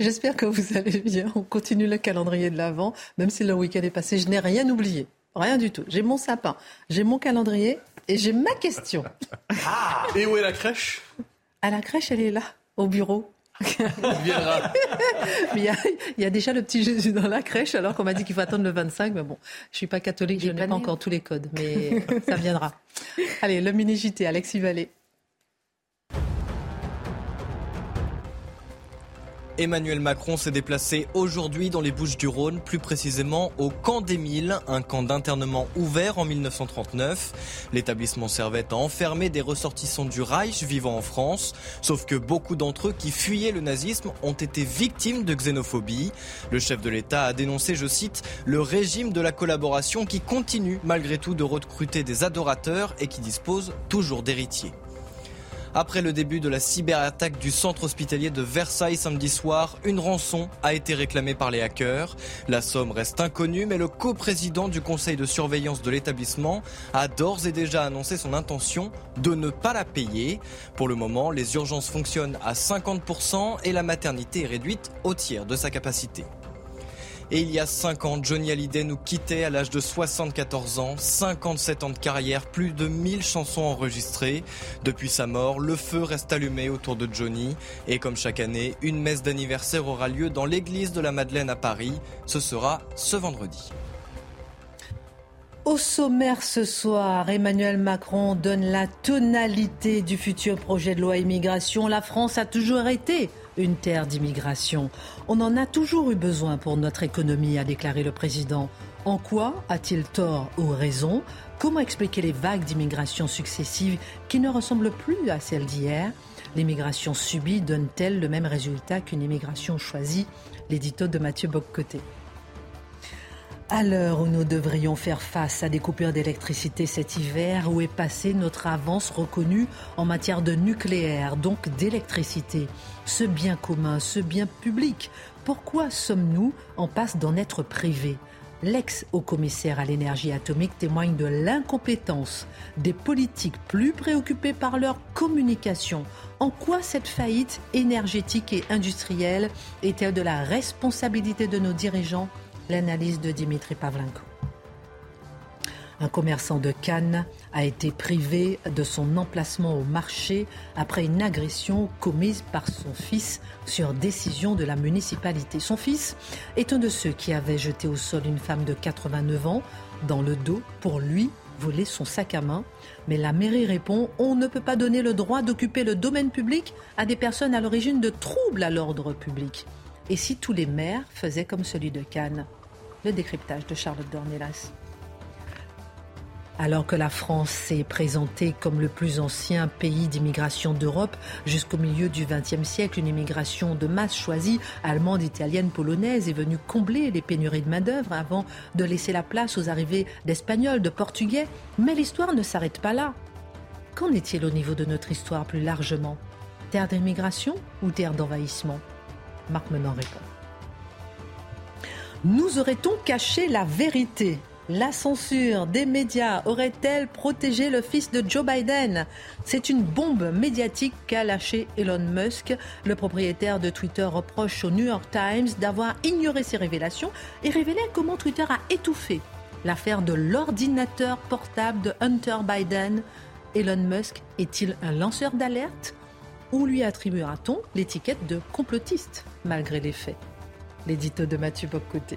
J'espère que vous allez bien. On continue le calendrier de l'Avent, même si le week-end est passé. Je n'ai rien oublié. Rien du tout. J'ai mon sapin, j'ai mon calendrier et j'ai ma question. Ah Et où est la crèche? À la crèche, elle est là, au bureau. viendra. il y, a, il y, a, déjà le petit Jésus dans la crèche, alors qu'on m'a dit qu'il faut attendre le 25. Mais bon, je suis pas catholique, je n'ai pas encore tous les codes, mais ça viendra. Allez, le mini-JT, Alexis Vallée. Emmanuel Macron s'est déplacé aujourd'hui dans les Bouches du Rhône, plus précisément au camp d'Émile, un camp d'internement ouvert en 1939. L'établissement servait à enfermer des ressortissants du Reich vivant en France, sauf que beaucoup d'entre eux qui fuyaient le nazisme ont été victimes de xénophobie. Le chef de l'État a dénoncé, je cite, le régime de la collaboration qui continue malgré tout de recruter des adorateurs et qui dispose toujours d'héritiers. Après le début de la cyberattaque du centre hospitalier de Versailles samedi soir, une rançon a été réclamée par les hackers. La somme reste inconnue, mais le coprésident du conseil de surveillance de l'établissement a d'ores et déjà annoncé son intention de ne pas la payer. Pour le moment, les urgences fonctionnent à 50% et la maternité est réduite au tiers de sa capacité. Et il y a 5 ans, Johnny Hallyday nous quittait à l'âge de 74 ans, 57 ans de carrière, plus de 1000 chansons enregistrées. Depuis sa mort, le feu reste allumé autour de Johnny. Et comme chaque année, une messe d'anniversaire aura lieu dans l'église de la Madeleine à Paris. Ce sera ce vendredi. Au sommaire ce soir, Emmanuel Macron donne la tonalité du futur projet de loi immigration. La France a toujours été une terre d'immigration. On en a toujours eu besoin pour notre économie, a déclaré le président. En quoi a-t-il tort ou raison? Comment expliquer les vagues d'immigration successives qui ne ressemblent plus à celles d'hier? L'immigration subie donne-t-elle le même résultat qu'une immigration choisie? L'édito de Mathieu Boccoté. À l'heure où nous devrions faire face à des coupures d'électricité cet hiver, où est passée notre avance reconnue en matière de nucléaire, donc d'électricité? Ce bien commun, ce bien public, pourquoi sommes-nous en passe d'en être privés? L'ex-haut-commissaire à l'énergie atomique témoigne de l'incompétence des politiques plus préoccupés par leur communication. En quoi cette faillite énergétique et industrielle est-elle de la responsabilité de nos dirigeants? L'analyse de Dimitri Pavlenko. Un commerçant de Cannes a été privé de son emplacement au marché après une agression commise par son fils sur décision de la municipalité. Son fils est un de ceux qui avaient jeté au sol une femme de 89 ans dans le dos pour lui voler son sac à main. Mais la mairie répond on ne peut pas donner le droit d'occuper le domaine public à des personnes à l'origine de troubles à l'ordre public. Et si tous les maires faisaient comme celui de Cannes Le décryptage de Charlotte Dornelas? Alors que la France s'est présentée comme le plus ancien pays d'immigration d'Europe jusqu'au milieu du XXe siècle, une immigration de masse choisie, allemande, italienne, polonaise, est venue combler les pénuries de main-d'œuvre avant de laisser la place aux arrivées d'Espagnols, de Portugais. Mais l'histoire ne s'arrête pas là. Qu'en est-il au niveau de notre histoire plus largement? Terre d'immigration ou terre d'envahissement? Marc Menon. Nous aurait-on caché la vérité? La censure des médias aurait-elle protégé le fils de Joe Biden? C'est une bombe médiatique qu'a lâché Elon Musk. Le propriétaire de Twitter reproche au New York Times d'avoir ignoré ses révélations et révélé comment Twitter a étouffé l'affaire de l'ordinateur portable de Hunter Biden. Elon Musk est-il un lanceur d'alerte? Ou lui attribuera-t-on l'étiquette de complotiste malgré les faits L'édito de Mathieu Boccoté.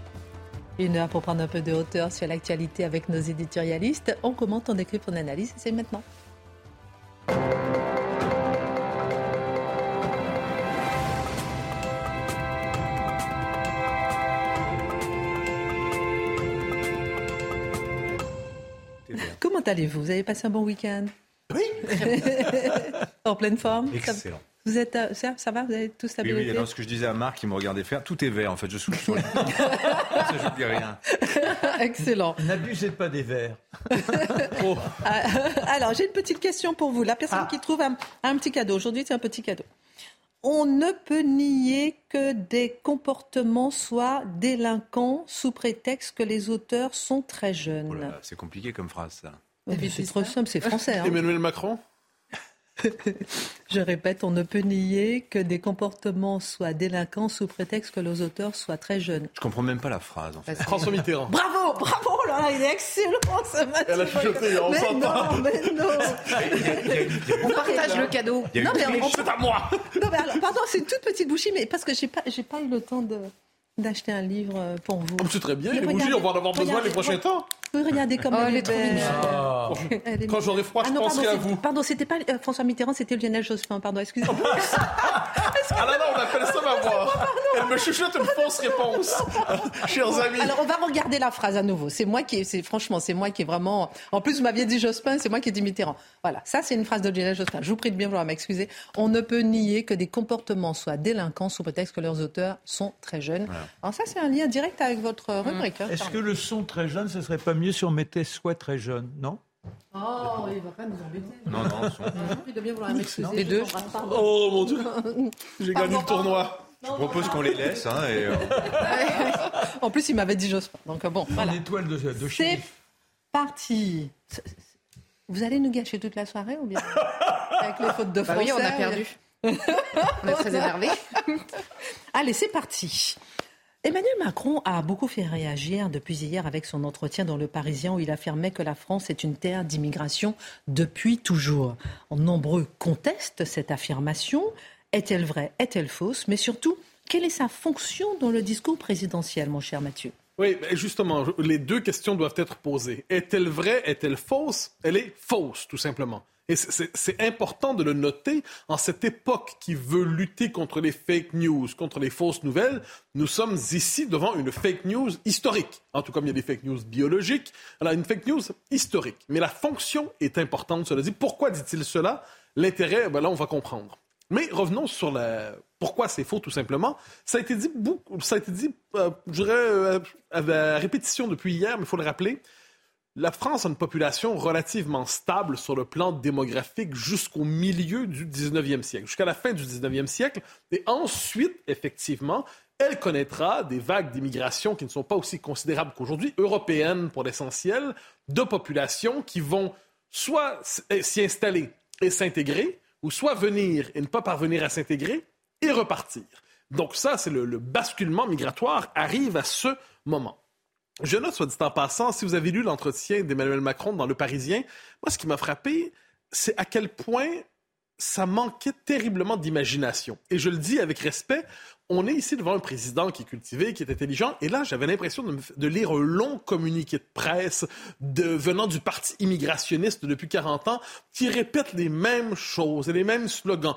Une heure pour prendre un peu de hauteur sur l'actualité avec nos éditorialistes. On commente, on décrit, on analyse. C'est maintenant. Comment allez-vous? Vous avez passé un bon week-end? Oui. En pleine forme Excellent. Vous êtes, euh, ça, ça va Vous avez tous Oui, stabilité oui, alors ce que je disais à Marc, il me regardait faire, tout est vert en fait, je souffle sur le ça, je ne dis rien. Excellent. N'abusez pas des verres. Euh, Alors, j'ai une petite question pour vous. La personne qui trouve un, un petit cadeau. Aujourd'hui, c'est un petit cadeau. On ne peut nier que des comportements soient délinquants sous prétexte que les auteurs sont très jeunes. Oh là là, c'est compliqué comme phrase ça. Mais c'est trop simple, c'est français. hein. Emmanuel Macron Je répète, on ne peut nier que des comportements soient délinquants sous prétexte que les auteurs soient très jeunes. Je comprends même pas la phrase en fait. François Mitterrand. Bravo, bravo, là, il est excellent ce matin. Elle a chuchoté, on mais s'entend. non, mais non. On partage le cadeau. Non, mais on- C'est à moi Non, mais alors, pardon, c'est une toute petite bouchie, mais parce que j'ai pas, j'ai pas eu le temps de d'acheter un livre euh, pour vous. Oh, C'est très bien, Mais les bougies, on va en avoir besoin les prochains temps. Oui, regardez comme Oh, elle, elle est trop belle. Quand j'aurai froid, Ah je non, penserai pardon, à vous. Pardon, c'était pas euh, François Mitterrand, c'était Lionel Jospin. Pardon, excusez-moi. Ah là là, on appelle ça ma voix. Elle me chuchote une fausse réponse. Chers amis. Alors, on va regarder la phrase à nouveau. C'est moi qui, c'est franchement, c'est moi qui est vraiment. En plus, vous m'aviez dit Jospin, c'est moi qui ai dit Mitterrand. Voilà, ça, c'est une phrase de Lionel Jospin. Je vous prie de bien vouloir m'excuser. On ne peut nier que des comportements soient délinquants sous prétexte que leurs auteurs sont très jeunes. Alors ça, c'est un lien direct avec votre rubrique. hein. Est-ce que le son très jeune, ce serait pas mieux si on mettait soit très jeune, non? Oh, il va pas nous embêter. Non, non, son- vous prie de bien vouloir m'excuser. Les deux. Pardon. Oh mon dieu. J'ai gagné le tournoi. je propose qu'on les laisse. Hein, et, euh, En plus, il m'avait dit Jospin. Donc bon, voilà. Une étoile de, de C'est parti. Vous allez nous gâcher toute la soirée ou bien? Avec les fautes de Bah français oui, on a perdu. on est très énervés. Allez, c'est parti. Emmanuel Macron a beaucoup fait réagir depuis hier avec son entretien dans Le Parisien où il affirmait que la France est une terre d'immigration depuis toujours. Nombreux contestent cette affirmation. Est-elle vraie? Est-elle fausse? Mais surtout, quelle est sa fonction dans le discours présidentiel, mon cher Mathieu? Oui, justement, les deux questions doivent être posées. Est-elle vraie? Est-elle fausse? Elle est fausse, tout simplement. Et c'est- important de le noter en cette époque qui veut lutter contre les fake news, contre les fausses nouvelles. Nous sommes ici devant une fake news historique. En tout cas, il y a des fake news biologiques. Alors, une fake news historique. Mais la fonction est importante, cela dit. Pourquoi dit-il cela? L'intérêt, ben là, on va comprendre. Mais revenons sur la... pourquoi c'est faux, tout simplement. Ça a été dit, beaucoup... ça a été dit euh, je dirais, euh, à répétition depuis hier, mais il faut le rappeler. La France a une population relativement stable sur le plan démographique jusqu'au milieu du 19e siècle, jusqu'à la fin du 19e siècle. Et ensuite, effectivement, elle connaîtra des vagues d'immigration qui ne sont pas aussi considérables qu'aujourd'hui, européennes pour l'essentiel, de populations qui vont soit eh, s'y installer et s'intégrer, ou soit venir et ne pas parvenir à s'intégrer et repartir. Donc ça, c'est le, le basculement migratoire arrive à ce moment. Je note, soit dit en passant, si vous avez lu l'entretien d'Emmanuel Macron dans Le Parisien, moi, ce qui m'a frappé, c'est à quel point ça manquait terriblement d'imagination. Et je le dis avec respect, on est ici devant un président qui est cultivé, qui est intelligent, et là, j'avais l'impression de, lire un long communiqué de presse de, venant du parti immigrationniste depuis 40 ans, qui répète les mêmes choses et les mêmes slogans.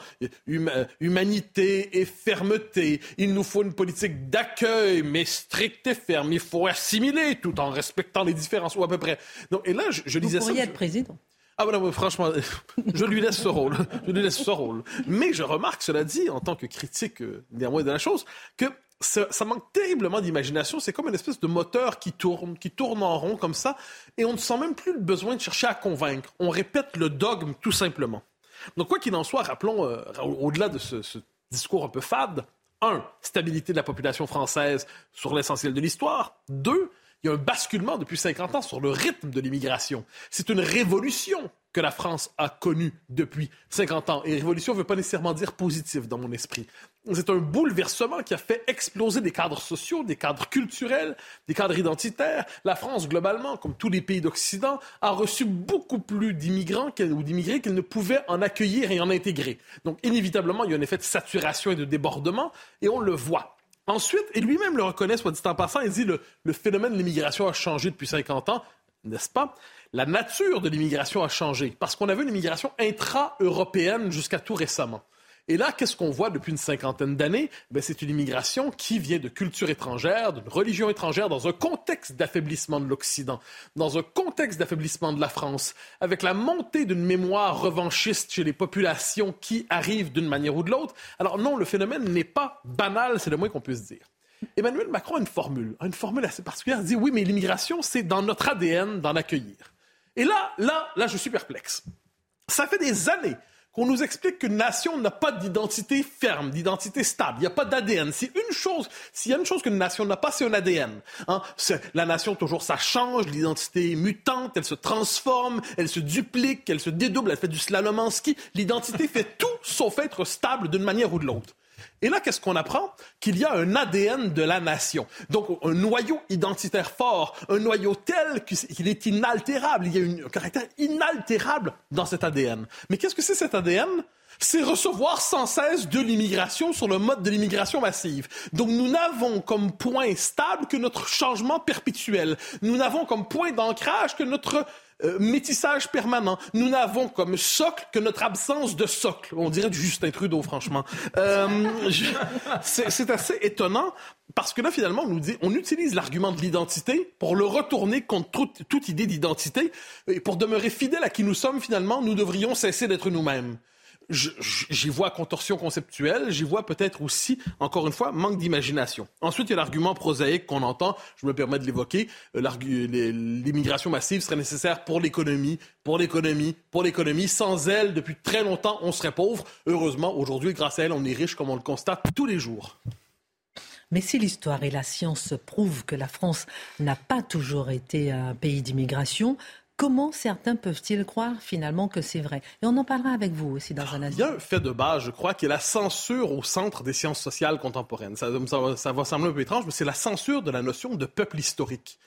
Huma- humanité et fermeté. Il nous faut une politique d'accueil, mais stricte et ferme. Il faut assimiler tout en respectant les différences, ou à peu près. Donc, et là, je, je Vous lisais ça. pourriez je- être président. Ah ben non, franchement, je lui laisse ce rôle. Je lui laisse ce rôle. Mais je remarque, cela dit, en tant que critique euh, néanmoins de la chose, que ça, manque terriblement d'imagination. C'est comme une espèce de moteur qui tourne, qui tourne en rond comme ça, et on ne sent même plus le besoin de chercher à convaincre. On répète le dogme tout simplement. Donc quoi qu'il en soit, rappelons, euh, au- au-delà de ce, ce discours un peu fade, un, stabilité de la population française sur l'essentiel de l'histoire. Deux, il y a un basculement depuis 50 ans sur le rythme de l'immigration. C'est une révolution que la France a connue depuis 50 ans. Et révolution ne veut pas nécessairement dire positif dans mon esprit. C'est un bouleversement qui a fait exploser des cadres sociaux, des cadres culturels, des cadres identitaires. La France, globalement, comme tous les pays d'Occident, a reçu beaucoup plus d'immigrants ou d'immigrés qu'elle ne pouvait en accueillir et en intégrer. Donc, inévitablement, il y a un effet de saturation et de débordement, et on le voit. Ensuite, et lui-même le reconnaît, soit dit en passant, il dit le, le phénomène de l'immigration a changé depuis 50 ans, n'est-ce pas? La nature de l'immigration a changé parce qu'on avait une immigration intra-européenne jusqu'à tout récemment. Et là, qu'est-ce qu'on voit depuis une cinquantaine d'années? Ben, c'est une immigration qui vient de culture étrangère, d'une religion étrangère, dans un contexte d'affaiblissement de l'Occident, dans un contexte d'affaiblissement de la France, avec la montée d'une mémoire revanchiste chez les populations qui arrivent d'une manière ou de l'autre. Alors non, le phénomène n'est pas banal, c'est le moins qu'on puisse dire. Emmanuel Macron a une formule, une formule assez particulière. Il dit oui, mais l'immigration, c'est dans notre ADN d'en accueillir. Et là, là, là, je suis perplexe. Ça fait des années qu'on nous explique qu'une nation n'a pas d'identité ferme, d'identité stable. Il n'y a pas d'ADN. C'est une chose. S'il y a une chose qu'une nation n'a pas, c'est un ADN. Hein? La nation, toujours, ça change. L'identité est mutante. Elle se transforme. Elle se duplique. Elle se dédouble. Elle fait du slalom en ski. L'identité fait tout sauf être stable d'une manière ou de l'autre. Et là, qu'est-ce qu'on apprend? Qu'il y a un ADN de la nation. Donc, un noyau identitaire fort, un noyau tel qu'il est inaltérable. Il y a un caractère inaltérable dans cet ADN. Mais qu'est-ce que c'est cet ADN? c'est recevoir sans cesse de l'immigration sur le mode de l'immigration massive. Donc nous n'avons comme point stable que notre changement perpétuel. Nous n'avons comme point d'ancrage que notre euh, métissage permanent. Nous n'avons comme socle que notre absence de socle. On dirait du Justin Trudeau, franchement. Euh, c'est assez étonnant parce que là, finalement, on nous dit, on utilise l'argument de l'identité pour le retourner contre toute, toute idée d'identité. Et pour demeurer fidèle à qui nous sommes, finalement, nous devrions cesser d'être nous-mêmes j'y vois contorsion conceptuelle, j'y vois peut-être aussi, encore une fois, manque d'imagination. Ensuite, il y a l'argument prosaïque qu'on entend, je me permets de l'évoquer, euh, l'immigration massive serait nécessaire pour l'économie, pour l'économie, pour l'économie. Sans elle, depuis très longtemps, on serait pauvre. Heureusement, aujourd'hui, grâce à elle, on est riche comme on le constate tous les jours. Mais si l'histoire et la science prouvent que la France n'a pas toujours été un pays d'immigration, Comment certains peuvent-ils croire finalement que c'est vrai? Et on en parlera avec vous aussi dans un instant. Il y a un fait de base, je crois, qui est la censure au centre des sciences sociales contemporaines. Ça, ça va sembler un peu étrange, mais c'est la censure de la notion de peuple historique.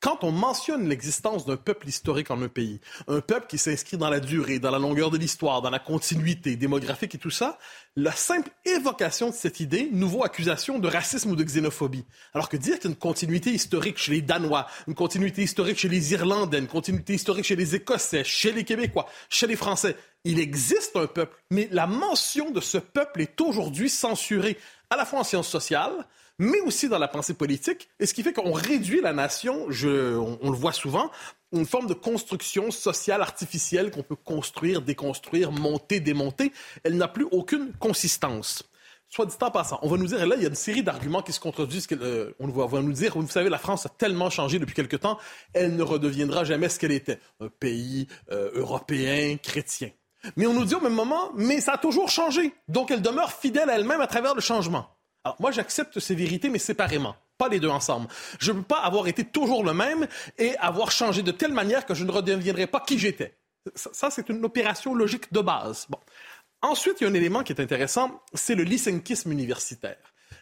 Quand on mentionne l'existence d'un peuple historique en un pays, un peuple qui s'inscrit dans la durée, dans la longueur de l'histoire, dans la continuité démographique et tout ça, la simple évocation de cette idée nous vaut accusation de racisme ou de xénophobie. Alors que dire qu'il y a une continuité historique chez les Danois, une continuité historique chez les Irlandais, une continuité historique chez les Écossais, chez les Québécois, chez les Français, il existe un peuple, mais la mention de ce peuple est aujourd'hui censurée, à la fois en sciences sociales, mais aussi dans la pensée politique, et ce qui fait qu'on réduit la nation, je, on, le voit souvent, une forme de construction sociale artificielle qu'on peut construire, déconstruire, monter, démonter. Elle n'a plus aucune consistance. Soit dit en passant, on va nous dire, là, il y a une série d'arguments qui se contredisent. Euh, on va nous dire, vous savez, la France a tellement changé depuis quelque temps, elle ne redeviendra jamais ce qu'elle était, un pays euh, européen, chrétien. Mais on nous dit au même moment, mais ça a toujours changé. Donc elle demeure fidèle à elle-même à travers le changement. Alors, moi, j'accepte ces vérités, mais séparément, pas les deux ensemble. Je ne peux pas avoir été toujours le même et avoir changé de telle manière que je ne redeviendrai pas qui j'étais. Ça, c'est une opération logique de base. Bon. Ensuite, il y a un élément qui est intéressant, c'est le lysenkisme universitaire.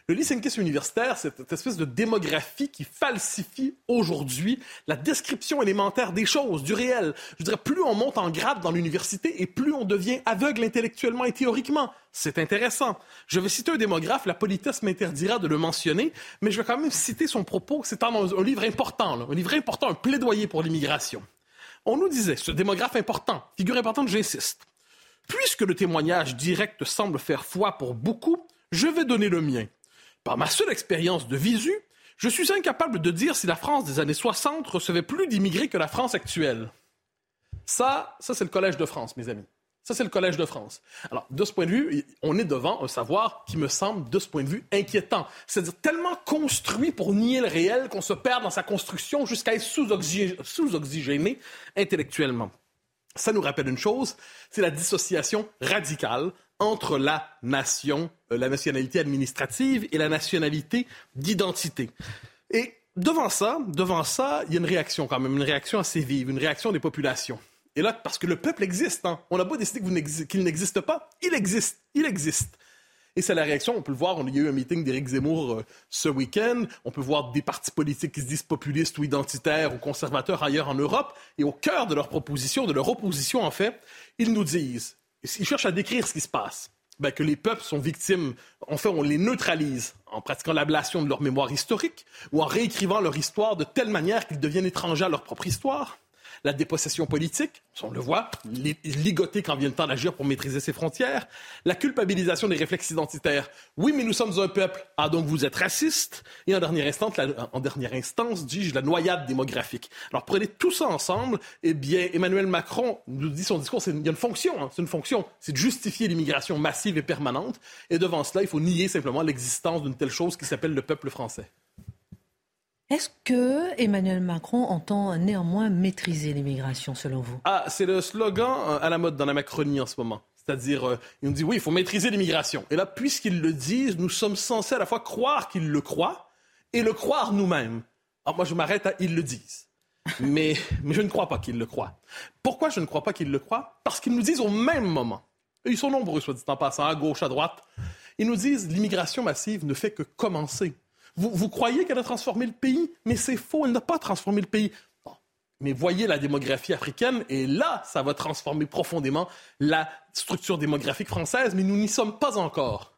Le universitaire, c'est cette espèce de démographie qui falsifie aujourd'hui la description élémentaire des choses, du réel. Je dirais, plus on monte en grade dans l'université et plus on devient aveugle intellectuellement et théoriquement. C'est intéressant. Je vais citer un démographe, la politesse m'interdira de le mentionner, mais je vais quand même citer son propos. C'est un, un, livre important, un livre important, un plaidoyer pour l'immigration. On nous disait, ce démographe important, figure importante, j'insiste. Puisque le témoignage direct semble faire foi pour beaucoup, je vais donner le mien. Par ma seule expérience de visu, je suis incapable de dire si la France des années 60 recevait plus d'immigrés que la France actuelle. Ça, ça c'est le Collège de France, mes amis. Ça, c'est le Collège de France. Alors, de ce point de vue, on est devant un savoir qui me semble, de ce point de vue, inquiétant. C'est-à-dire tellement construit pour nier le réel qu'on se perd dans sa construction jusqu'à être sous-oxygéné intellectuellement. Ça nous rappelle une chose, c'est la dissociation radicale entre la nation, euh, la nationalité administrative et la nationalité d'identité. Et devant ça, devant ça, il y a une réaction quand même, une réaction assez vive, une réaction des populations. Et là, parce que le peuple existe, hein. on n'a pas décidé qu'il n'existe pas, il existe, il existe. Et c'est la réaction, on peut le voir, on a eu un meeting d'Éric Zemmour euh, ce week-end, on peut voir des partis politiques qui se disent populistes ou identitaires ou conservateurs ailleurs en Europe, et au cœur de leur proposition, de leur opposition en fait, ils nous disent, ils cherchent à décrire ce qui se passe. Ben, que les peuples sont victimes, en fait, on les neutralise en pratiquant l'ablation de leur mémoire historique ou en réécrivant leur histoire de telle manière qu'ils deviennent étrangers à leur propre histoire. La dépossession politique, on le voit, li- ligoter quand vient le temps d'agir pour maîtriser ses frontières, la culpabilisation des réflexes identitaires. Oui, mais nous sommes un peuple. Ah, donc vous êtes raciste? Et en dernière instance, en dernière instance, dis-je, la noyade démographique. Alors prenez tout ça ensemble, eh bien, Emmanuel Macron nous dit son discours, il y a une fonction, hein, c'est une fonction, c'est de justifier l'immigration massive et permanente. Et devant cela, il faut nier simplement l'existence d'une telle chose qui s'appelle le peuple français. Est-ce que Emmanuel Macron entend néanmoins maîtriser l'immigration, selon vous? Ah, c'est le slogan euh, à la mode dans la Macronie en ce moment. C'est-à-dire, euh, il nous dit oui, il faut maîtriser l'immigration. Et là, puisqu'ils le disent, nous sommes censés à la fois croire qu'ils le croient et le croire nous-mêmes. Alors moi, je m'arrête à ils le disent. Mais, mais je ne crois pas qu'ils le croient. Pourquoi je ne crois pas qu'ils le croient? Parce qu'ils nous disent au même moment, et ils sont nombreux, soit dit en passant, à gauche, à droite, ils nous disent l'immigration massive ne fait que commencer. Vous, vous croyez qu'elle a transformé le pays, mais c'est faux, elle n'a pas transformé le pays. Mais voyez la démographie africaine, et là, ça va transformer profondément la structure démographique française, mais nous n'y sommes pas encore.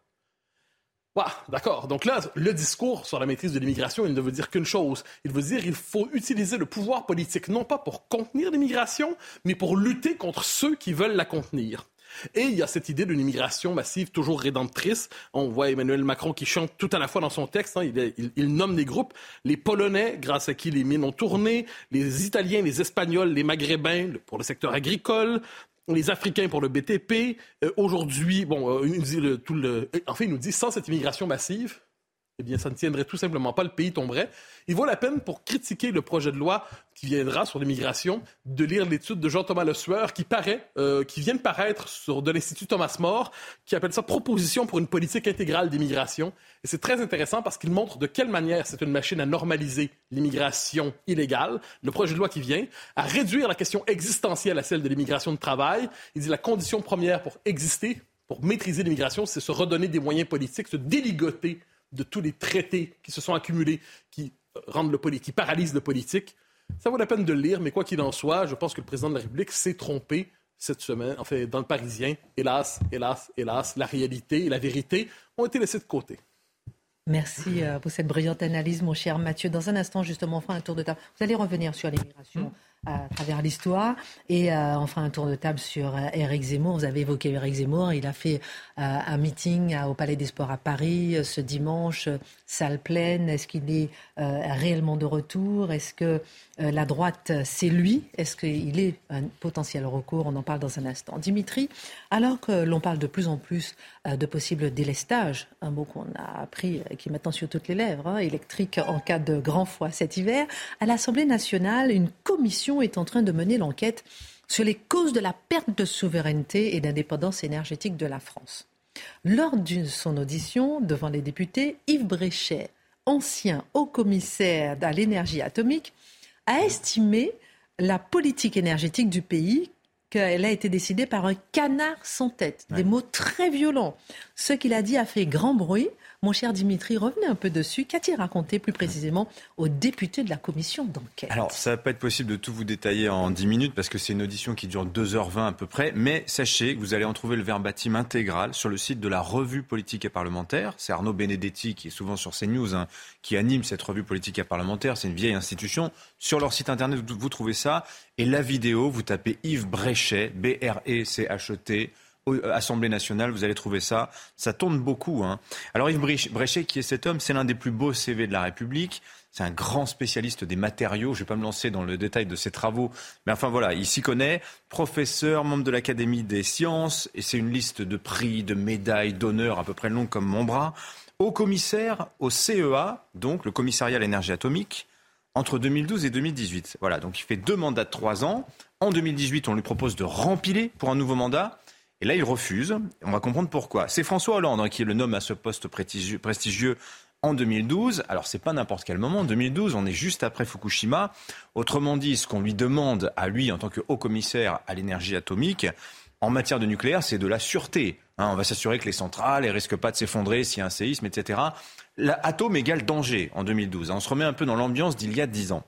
Ouah, D'accord. Donc là, le discours sur la maîtrise de l'immigration, il ne veut dire qu'une chose. Il veut dire qu'il faut utiliser le pouvoir politique, non pas pour contenir l'immigration, mais pour lutter contre ceux qui veulent la contenir. Et il y a cette idée d'une immigration massive toujours rédemptrice. On voit Emmanuel Macron qui chante tout à la fois dans son texte. hein. il, nomme des groupes. Les Polonais, grâce à qui les mines ont tourné. Les Italiens, les Espagnols, les Maghrébins pour le secteur agricole. Les Africains pour le BTP. Euh, Aujourd'hui, bon, euh, il le... En fait, il nous dit sans cette immigration massive, eh bien, ça ne tiendrait tout simplement pas, le pays tomberait. Il vaut la peine, pour critiquer le projet de loi qui viendra sur l'immigration, de lire l'étude de Jean-Thomas Le Sueur qui paraît, euh, qui vient de paraître sur de l'Institut Thomas More, qui appelle ça Proposition pour une politique intégrale d'immigration. Et c'est très intéressant parce qu'il montre de quelle manière c'est une machine à normaliser l'immigration illégale, le projet de loi qui vient, à réduire la question existentielle à celle de l'immigration de travail. Il dit la condition première pour exister, pour maîtriser l'immigration, c'est se redonner des moyens politiques, se déligoter de tous les traités qui se sont accumulés, qui euh, rendent le poli- qui paralysent le politique. Ça vaut la peine de le lire, mais quoi qu'il en soit, je pense que le président de la République s'est trompé cette semaine, en fait, dans le Parisien. Hélas, hélas, hélas, la réalité et la vérité ont été laissées de côté. Merci euh, pour cette brillante analyse, mon cher Mathieu. Dans un instant, justement, on fera un tour de table. Vous allez revenir sur l'immigration à travers l'histoire et euh, fera un tour de table sur euh, Éric Zemmour. Vous avez évoqué Éric Zemmour. Il a fait euh, un meeting à- au Palais des Sports à Paris euh, ce dimanche, euh, salle pleine. Est-ce qu'il est euh, réellement de retour? Est-ce que euh, la droite, euh, c'est lui? Est-ce qu'il est un potentiel recours? On en parle dans un instant. Dimitri, alors que l'on parle de plus en plus euh, de possibles délestages, un mot qu'on a appris, euh, qui est maintenant sur toutes les lèvres, hein, électrique en cas de grand froid cet hiver, à l'Assemblée nationale, une commission est en train de mener l'enquête sur les causes de la perte de souveraineté et d'indépendance énergétique de la France. Lors de son audition devant les députés, Yves Bréchet, ancien haut-commissaire à l'énergie atomique, a estimé la politique énergétique du pays qu'elle a été décidée par un canard sans tête. Des mots très violents. Ce qu'il a dit a fait grand bruit. Mon cher Dimitri, revenez un peu dessus. Qu'a-t-il raconté plus précisément aux députés de la commission d'enquête? Alors, ça va pas être possible de tout vous détailler en 10 minutes parce que c'est une audition qui dure 2h20 à peu près. Mais sachez que vous allez en trouver le verbatim intégral sur le site de la revue politique et parlementaire. C'est Arnaud Benedetti qui est souvent sur CNews hein, qui anime cette revue politique et parlementaire. C'est une vieille institution. Sur leur site internet, vous trouvez ça. Et la vidéo, vous tapez Yves Bréchet, B-R-E-C-H-E-T. au- euh, Assemblée nationale, vous allez trouver ça. Ça tourne beaucoup. Hein. Alors Yves Bréchet, qui est cet homme, c'est l'un des plus beaux CV de la République. C'est un grand spécialiste des matériaux. Je ne vais pas me lancer dans le détail de ses travaux, mais enfin voilà, il s'y connaît. Professeur, membre de l'Académie des sciences, et c'est une liste de prix, de médailles, d'honneurs à peu près longue comme mon bras. Haut commissaire au CEA, donc le commissariat à l'énergie atomique, entre 2012 et 2018. Voilà, donc il fait deux mandats de trois ans. En 2018, on lui propose de rempiler pour un nouveau mandat. Et là, il refuse. On va comprendre pourquoi. C'est François Hollande hein, qui le nomme à ce poste prestigieux, en 2012. Alors, c'est pas n'importe quel moment. En 2012, on est juste après Fukushima. Autrement dit, ce qu'on lui demande à lui en tant que haut commissaire à l'énergie atomique, en matière de nucléaire, c'est de la sûreté. Hein, on va s'assurer que les centrales ne risquent pas de s'effondrer s'il y a un séisme, etc. L'atome égale danger en 2012. hein. On se remet un peu dans l'ambiance d'il y a 10 ans.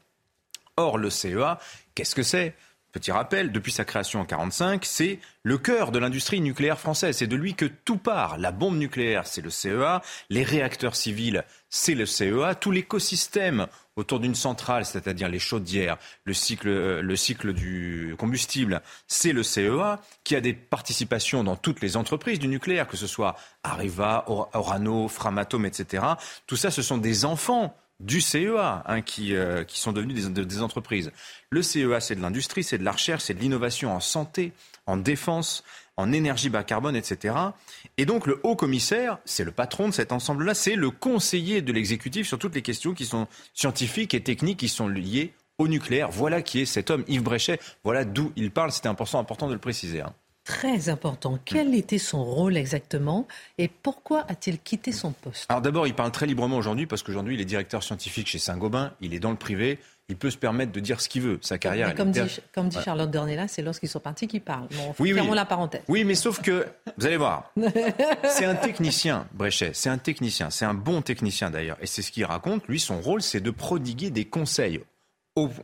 Or, le CEA, qu'est-ce que c'est? Petit rappel, depuis sa création en 1945, c'est le cœur de l'industrie nucléaire française. C'est de lui que tout part. La bombe nucléaire, c'est le CEA. Les réacteurs civils, c'est le CEA. Tout l'écosystème autour d'une centrale, c'est-à-dire les chaudières, le cycle, euh, le cycle du combustible, c'est le CEA, qui a des participations dans toutes les entreprises du nucléaire, que ce soit Areva, Orano, Framatome, etc. Tout ça, ce sont des enfants du CEA hein, qui, euh, qui sont devenus des, des entreprises. Le CEA, c'est de l'industrie, c'est de la recherche, c'est de l'innovation en santé, en défense, en énergie bas carbone, etc. Et donc le haut commissaire, c'est le patron de cet ensemble-là, c'est le conseiller de l'exécutif sur toutes les questions qui sont scientifiques et techniques qui sont liées au nucléaire. Voilà qui est cet homme, Yves Bréchet. Voilà d'où il parle. C'était important, important de le préciser. Hein très important. Quel était son rôle exactement et pourquoi a-t-il quitté son poste? Alors d'abord, il parle très librement aujourd'hui parce qu'aujourd'hui, il est directeur scientifique chez Saint-Gobain, il est dans le privé, il peut se permettre de dire ce qu'il veut. Sa carrière. comme, dit, comme dit Charlotte Dornella, c'est lorsqu'ils sont partis qu'ils parlent. Bon, oui, oui. la parenthèse. Oui, mais sauf que, vous allez voir, c'est un technicien, Bréchet, c'est un technicien, c'est un bon technicien d'ailleurs. Et c'est ce qu'il raconte. Lui, son rôle, c'est de prodiguer des conseils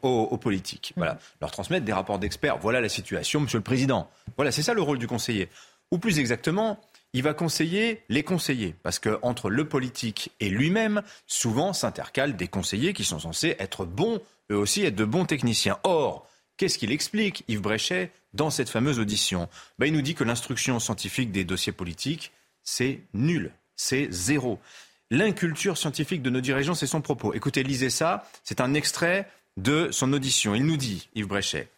aux, politiques. Voilà, mm. leur transmettre des rapports d'experts. Voilà la situation, Monsieur le Président. Voilà, c'est ça le rôle du conseiller. Ou plus exactement, il va conseiller les conseillers, parce que entre le politique et lui-même, souvent s'intercalent des conseillers qui sont censés être bons, eux aussi être de bons techniciens. Or, qu'est-ce qu'il explique, Yves Bréchet, dans cette fameuse audition? Ben, Il nous dit que l'instruction scientifique des dossiers politiques, c'est nul, c'est zéro. L'inculture scientifique de nos dirigeants, c'est son propos. Écoutez, lisez ça, c'est un extrait de son audition. Il nous dit, Yves Bréchet,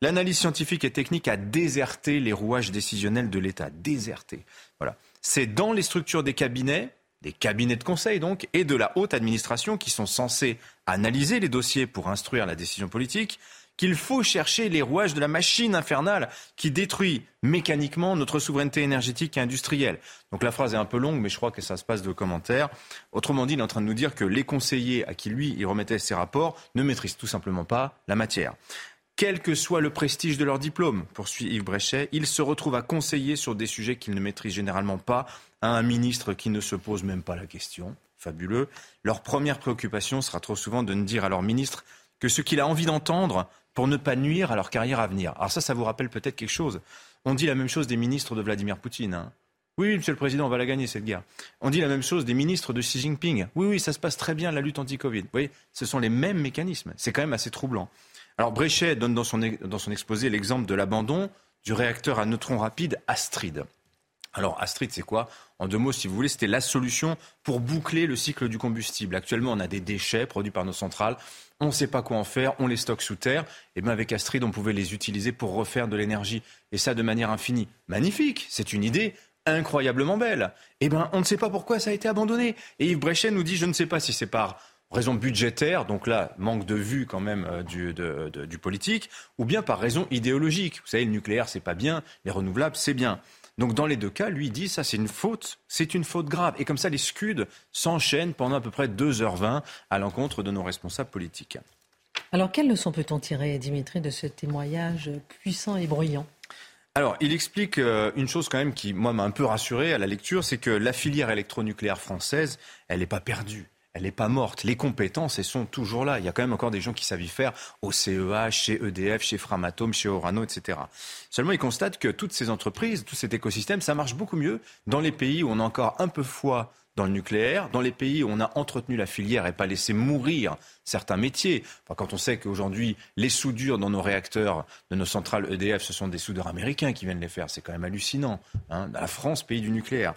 l'analyse scientifique et technique a déserté les rouages décisionnels de l'État. Déserté. Voilà. C'est dans les structures des cabinets, des cabinets de conseil donc, et de la haute administration qui sont censés analyser les dossiers pour instruire la décision politique, qu'il faut chercher les rouages de la machine infernale qui détruit mécaniquement notre souveraineté énergétique et industrielle. Donc la phrase est un peu longue, mais je crois que ça se passe de commentaires. Autrement dit, il est en train de nous dire que les conseillers à qui lui, il remettait ses rapports, ne maîtrisent tout simplement pas la matière. Quel que soit le prestige de leur diplôme, poursuit Yves Bréchet, ils se retrouvent à conseiller sur des sujets qu'ils ne maîtrisent généralement pas à un ministre qui ne se pose même pas la question. Fabuleux. Leur première préoccupation sera trop souvent de ne dire à leur ministre que ce qu'il a envie d'entendre pour ne pas nuire à leur carrière à venir. Alors ça, ça vous rappelle peut-être quelque chose. On dit la même chose des ministres de Vladimir Poutine. Hein. Oui, monsieur le Président, on va la gagner cette guerre. On dit la même chose des ministres de Xi Jinping. Oui, oui, ça se passe très bien, la lutte anti-Covid. Vous voyez, ce sont les mêmes mécanismes. C'est quand même assez troublant. Alors Bréchet donne dans son, dans son exposé l'exemple de l'abandon du réacteur à neutrons rapides Astrid. Alors Astrid, c'est quoi? En deux mots, si vous voulez, c'était la solution pour boucler le cycle du combustible. Actuellement, on a des déchets produits par nos centrales on ne sait pas quoi en faire, on les stocke sous terre. Et bien avec Astrid, on pouvait les utiliser pour refaire de l'énergie. Et ça de manière infinie. Magnifique, c'est une idée incroyablement belle. Eh bien, on ne sait pas pourquoi ça a été abandonné. Et Yves Bréchet nous dit, je ne sais pas si c'est par raison budgétaire, donc là, manque de vue quand même euh, du, du politique, ou bien par raison idéologique. Vous savez, le nucléaire, c'est pas bien, les renouvelables, c'est bien. Donc dans les deux cas, lui dit ça c'est une faute, c'est une faute grave. Et comme ça, les scuds s'enchaînent pendant à peu près 2h20 à l'encontre de nos responsables politiques. Alors quelle leçon peut-on tirer, Dimitri, de ce témoignage puissant et bruyant? Alors, il explique euh, une chose quand même qui, moi, m'a un peu rassuré à la lecture, c'est que la filière électronucléaire française, elle n'est pas perdue elle n'est pas morte. Les compétences, elles sont toujours là. Il y a quand même encore des gens qui savent y faire au CEA, chez EDF, chez Framatome, chez Orano, etc. Seulement, ils constatent que toutes ces entreprises, tout cet écosystème, ça marche beaucoup mieux dans les pays où on a encore un peu foi dans le nucléaire, dans les pays où on a entretenu la filière et pas laissé mourir certains métiers. quand on sait qu'aujourd'hui, les soudures dans nos réacteurs de nos centrales EDF, ce sont des soudeurs américains qui viennent les faire, c'est quand même hallucinant. Hein la France, pays du nucléaire.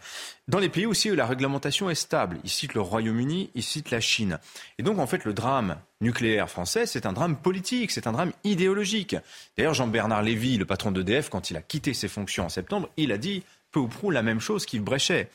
Dans les pays aussi où la réglementation est stable, il cite le Royaume-Uni, il cite la Chine. Et donc, en fait, le drame nucléaire français, c'est un drame politique, c'est un drame idéologique. D'ailleurs, Jean-Bernard Lévy, le patron d'EDF, quand il a quitté ses fonctions en septembre, il a dit peu ou prou la même chose qu'il bréchait.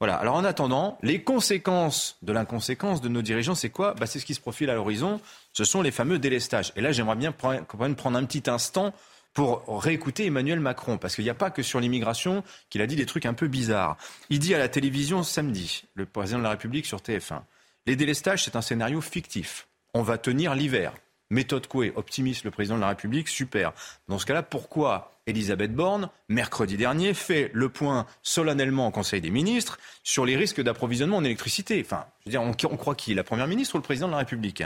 Voilà. Alors en attendant, les conséquences de l'inconséquence de nos dirigeants, c'est quoi? Bah, C'est ce qui se profile à l'horizon. Ce sont les fameux délestages. Et là, j'aimerais bien prendre un petit instant pour réécouter Emmanuel Macron, parce qu'il n'y a pas que sur l'immigration qu'il a dit des trucs un peu bizarres. Il dit à la télévision samedi, le président de la République sur TF1, les délestages, c'est un scénario fictif. On va tenir l'hiver. Méthode Coué, optimiste le président de la République, super. Dans ce cas-là, pourquoi Elisabeth Borne, mercredi dernier, fait le point solennellement au Conseil des ministres sur les risques d'approvisionnement en électricité? Enfin, je veux dire, on, croit qui La Première ministre ou le président de la République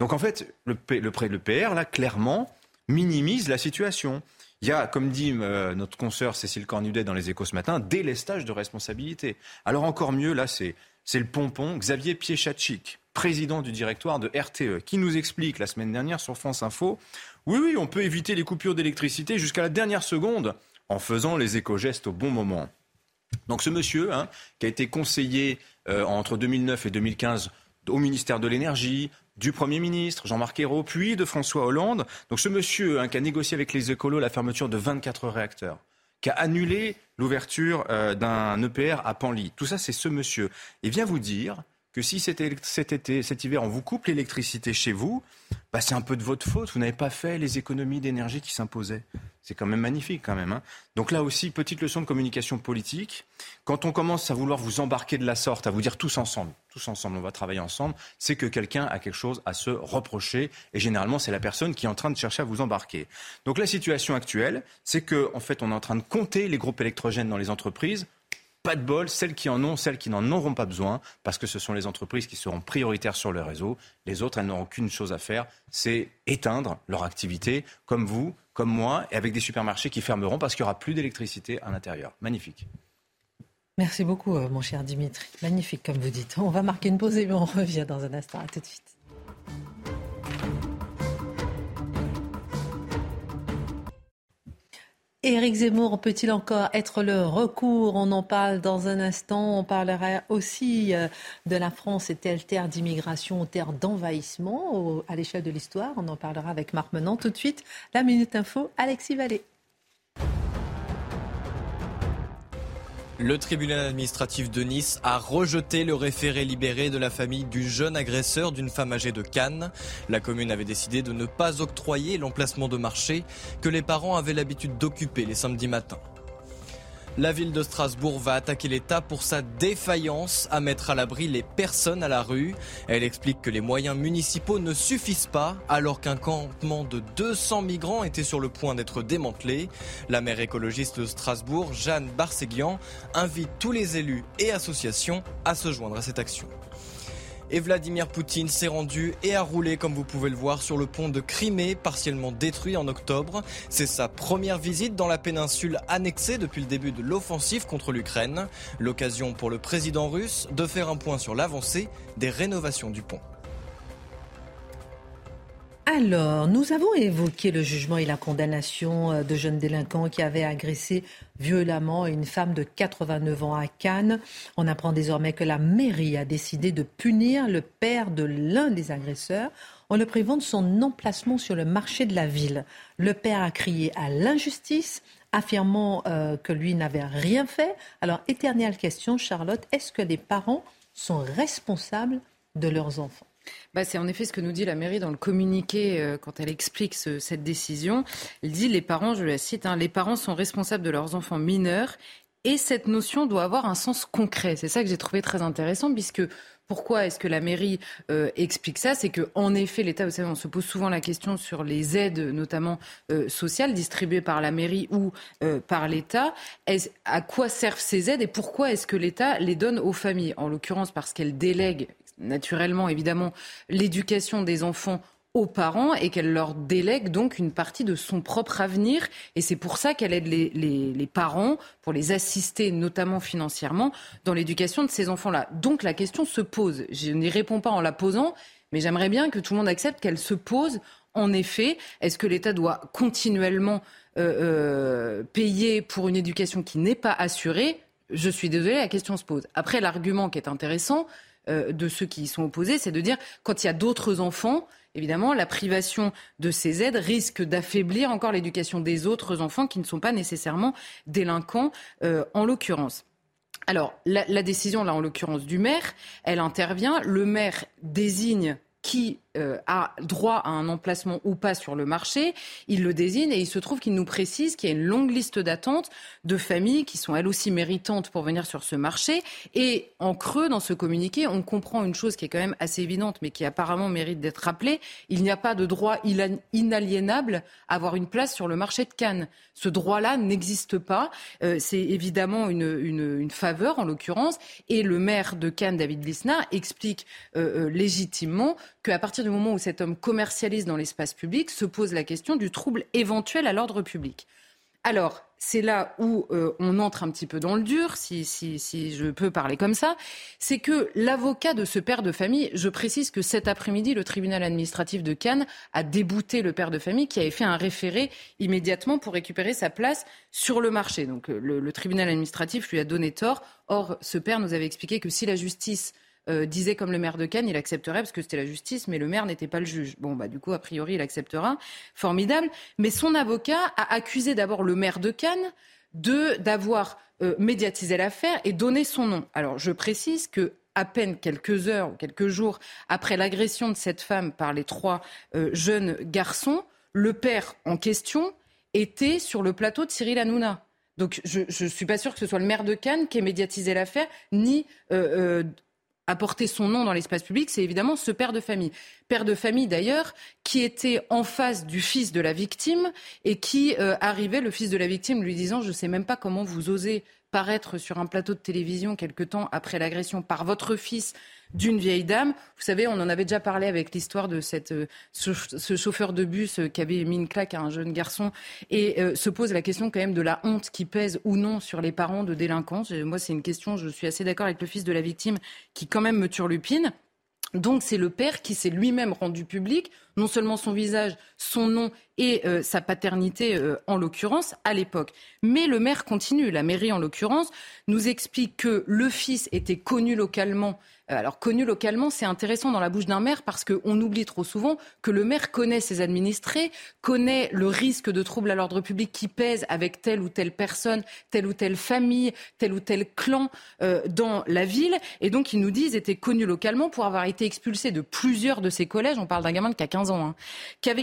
Donc en fait, le, le, PR, là, clairement, minimise la situation. Il y a, comme dit euh, notre consoeur Cécile Cornudet dans les échos ce matin, délestage de responsabilité. Alors encore mieux, là, c'est le pompon Xavier Piechatchik, président du directoire de RTE, qui nous explique la semaine dernière sur France Info oui, oui, on peut éviter les coupures d'électricité jusqu'à la dernière seconde en faisant les éco-gestes au bon moment. Donc ce monsieur, hein, qui a été conseiller euh, entre 2009 et 2015 au ministère de l'Énergie, du Premier ministre Jean-Marc Ayrault, puis de François Hollande. Donc ce monsieur hein, qui a négocié avec les écolos la fermeture de 24 réacteurs, qui a annulé l'ouverture euh, d'un EPR à Panly. Tout ça, c'est ce monsieur. Et vient vous dire que si cet, été, cet hiver, on vous coupe l'électricité chez vous, bah, c'est un peu de votre faute. Vous n'avez pas fait les économies d'énergie qui s'imposaient. C'est quand même magnifique, quand même. Hein. Donc là aussi, petite leçon de communication politique. Quand on commence à vouloir vous embarquer de la sorte, à vous dire tous ensemble, tous ensemble, on va travailler ensemble, c'est que quelqu'un a quelque chose à se reprocher. Et généralement, c'est la personne qui est en train de chercher à vous embarquer. Donc la situation actuelle, c'est qu'en en fait, on est en train de compter les groupes électrogènes dans les entreprises pas de bol, celles qui en ont, celles qui n'en auront pas besoin, parce que ce sont les entreprises qui seront prioritaires sur le réseau. Les autres, elles n'auront qu'une chose à faire, c'est éteindre leur activité, comme vous, comme moi, et avec des supermarchés qui fermeront parce qu'il n'y aura plus d'électricité à l'intérieur. Magnifique. Merci beaucoup, euh, mon cher Dimitri. Magnifique, comme vous dites. On va marquer une pause et on revient dans un instant. À tout de suite. Éric Zemmour peut-il encore être le recours? On en parle dans un instant. On parlera aussi euh, de la France est-elle terre d'immigration terre d'envahissement? À l'échelle de l'histoire On en parlera avec Marc Menant. Tout de suite, la Minute Info, Alexis Vallée. Le tribunal administratif de Nice a rejeté le référé libéré de la famille du jeune agresseur d'une femme âgée de Cannes. La commune avait décidé de ne pas octroyer l'emplacement de marché que les parents avaient l'habitude d'occuper les samedis matins. La ville de Strasbourg va attaquer l'État pour sa défaillance à mettre à l'abri les personnes à la rue. Elle explique que les moyens municipaux ne suffisent pas alors qu'un campement de 200 migrants était sur le point d'être démantelé. La maire écologiste de Strasbourg, Jeanne Barseguian, invite tous les élus et associations à se joindre à cette action. Et Vladimir Poutine s'est rendu et a roulé, comme vous pouvez le voir, sur le pont de Crimée, partiellement détruit en octobre. C'est sa première visite dans la péninsule annexée depuis le début de l'offensive contre l'Ukraine. L'occasion pour le président russe de faire un point sur l'avancée des rénovations du pont. Alors, nous avons évoqué le jugement et la condamnation euh, de jeunes délinquants qui avaient agressé violemment une femme de 89 ans à Cannes. On apprend désormais que la mairie a décidé de punir le père de l'un des agresseurs en le privant de son emplacement sur le marché de la ville. Le père a crié à l'injustice, affirmant euh, que lui n'avait rien fait. Alors, éternelle question, Charlotte, est-ce que les parents sont responsables de leurs enfants? Bah, c'est en effet ce que nous dit la mairie dans le communiqué euh, quand elle explique cette décision. Elle dit les parents, je la cite, hein, les parents sont responsables de leurs enfants mineurs et cette notion doit avoir un sens concret. C'est ça que j'ai trouvé très intéressant puisque pourquoi est-ce que la mairie euh, explique ça? C'est que en effet, l'État, vous savez, on se pose souvent la question sur les aides, notamment euh, sociales, distribuées par la mairie ou par l'État. À quoi servent ces aides et pourquoi est-ce que l'État les donne aux familles? En l'occurrence, parce qu'elle délègue naturellement, évidemment, l'éducation des enfants aux parents et qu'elle leur délègue donc une partie de son propre avenir. Et c'est pour ça qu'elle aide les, parents, pour les assister notamment financièrement, dans l'éducation de ces enfants-là. Donc la question se pose. Je n'y réponds pas en la posant, mais j'aimerais bien que tout le monde accepte qu'elle se pose. En effet, est-ce que l'État doit continuellement euh, euh, payer pour une éducation qui n'est pas assurée? Je suis désolée, la question se pose. Après, l'argument qui est intéressant, de ceux qui y sont opposés, c'est de dire quand il y a d'autres enfants, évidemment, la privation de ces aides risque d'affaiblir encore l'éducation des autres enfants qui ne sont pas nécessairement délinquants euh, en l'occurrence. Alors, la, la, décision, là, en l'occurrence, du maire, elle intervient. Le maire désigne qui euh, a droit à un emplacement ou pas sur le marché, il le désigne et il se trouve qu'il nous précise qu'il y a une longue liste d'attentes de familles qui sont elles aussi méritantes pour venir sur ce marché. Et en creux, dans ce communiqué, on comprend une chose qui est quand même assez évidente, mais qui apparemment mérite d'être rappelée. Il n'y a pas de droit inaliénable à avoir une place sur le marché de Cannes. Ce droit-là n'existe pas. Euh, c'est évidemment une, faveur, en l'occurrence. Et le maire de Cannes, David Lisnard, explique euh, légitimement qu'à partir du moment où cet homme commercialise dans l'espace public, se pose la question du trouble éventuel à l'ordre public. Alors, c'est là où euh, on entre un petit peu dans le dur, si, je peux parler comme ça, c'est que l'avocat de ce père de famille, je précise que cet après-midi, le tribunal administratif de Cannes a débouté le père de famille qui avait fait un référé immédiatement pour récupérer sa place sur le marché. Donc euh, le tribunal administratif lui a donné tort. Or, ce père nous avait expliqué que si la justice euh, disait comme le maire de Cannes, il accepterait parce que c'était la justice, mais le maire n'était pas le juge. Bon, bah du coup, a priori, il acceptera. Formidable. Mais son avocat a accusé d'abord le maire de Cannes de d'avoir euh, médiatisé l'affaire et donné son nom. Alors, je précise que à peine quelques heures ou quelques jours après l'agression de cette femme par les trois euh, jeunes garçons, le père en question était sur le plateau de Cyril Hanouna. Donc je ne suis pas sûr que ce soit le maire de Cannes qui ait médiatisé l'affaire, ni apporter son nom dans l'espace public, c'est évidemment ce père de famille. Père de famille d'ailleurs, qui était en face du fils de la victime et qui euh, arrivait, le fils de la victime, lui disant Je ne sais même pas comment vous osez paraître sur un plateau de télévision quelque temps après l'agression par votre fils d'une vieille dame. Vous savez, on en avait déjà parlé avec l'histoire de cette, euh, ce, chauffeur de bus euh, qui avait mis une claque à un jeune garçon et euh, se pose la question quand même de la honte qui pèse ou non sur les parents de délinquants. Moi, c'est une question, je suis assez d'accord avec le fils de la victime qui quand même me turlupine. Donc c'est le père qui s'est lui-même rendu public, non seulement son visage, son nom et sa paternité en l'occurrence à l'époque. Mais le maire continue, la mairie en l'occurrence, nous explique que le fils était connu localement alors connu localement, c'est intéressant dans la bouche d'un maire parce qu'on oublie trop souvent que le maire connaît ses administrés, connaît le risque de trouble à l'ordre public qui pèse avec telle ou telle personne, telle ou telle famille, tel ou tel clan euh, dans la ville. Et donc ils nous disent était connu localement pour avoir été expulsé de plusieurs de ses collèges. On parle d'un gamin qui a 15 ans. Hein,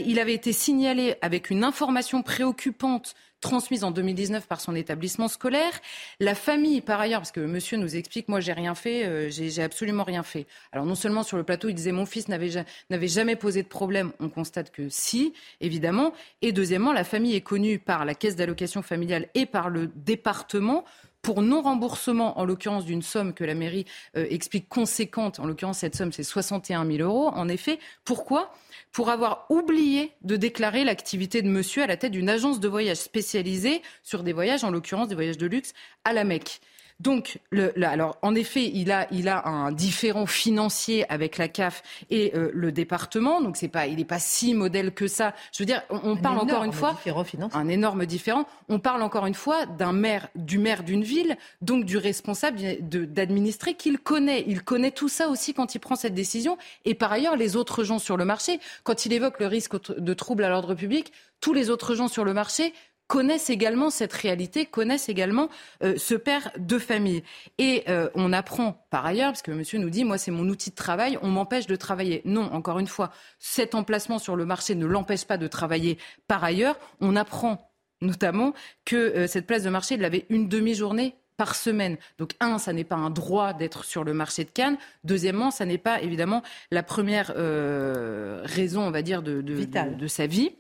il avait été signalé avec une information préoccupante transmise en 2019 par son établissement scolaire. La famille, par ailleurs, parce que monsieur nous explique, moi j'ai rien fait, euh, j'ai absolument rien fait. Alors non seulement sur le plateau, il disait mon fils n'avait jamais posé de problème, on constate que si, évidemment. Et deuxièmement, la famille est connue par la caisse d'allocation familiale et par le département pour non-remboursement, en l'occurrence d'une somme que la mairie euh, explique conséquente, en l'occurrence cette somme c'est 61 000 euros, en effet. Pourquoi? Pour avoir oublié de déclarer l'activité de monsieur à la tête d'une agence de voyage spécialisée sur des voyages, en l'occurrence des voyages de luxe, à la Mecque. Donc, le, alors, en effet, il a, il a un différent financier avec la CAF et euh, le département. Donc, c'est pas, il n'est pas si modèle que ça. Je veux dire, on, parle encore une fois un énorme différent. On parle encore une fois d'un maire, du maire d'une ville, donc du responsable d'administrer qu'il connaît. Il connaît tout ça aussi quand il prend cette décision. Et par ailleurs, les autres gens sur le marché, quand il évoque le risque de trouble à l'ordre public, tous les autres gens sur le marché connaissent également cette réalité, connaissent également euh, ce père de famille. Et euh, on apprend par ailleurs, parce que monsieur nous dit, moi c'est mon outil de travail, on m'empêche de travailler. Non, encore une fois, cet emplacement sur le marché ne l'empêche pas de travailler par ailleurs. On apprend notamment que euh, cette place de marché, il avait une demi-journée par semaine. Donc, un, ça n'est pas un droit d'être sur le marché de Cannes. Deuxièmement, ça n'est pas évidemment la première raison, on va dire, de, de, de sa vie.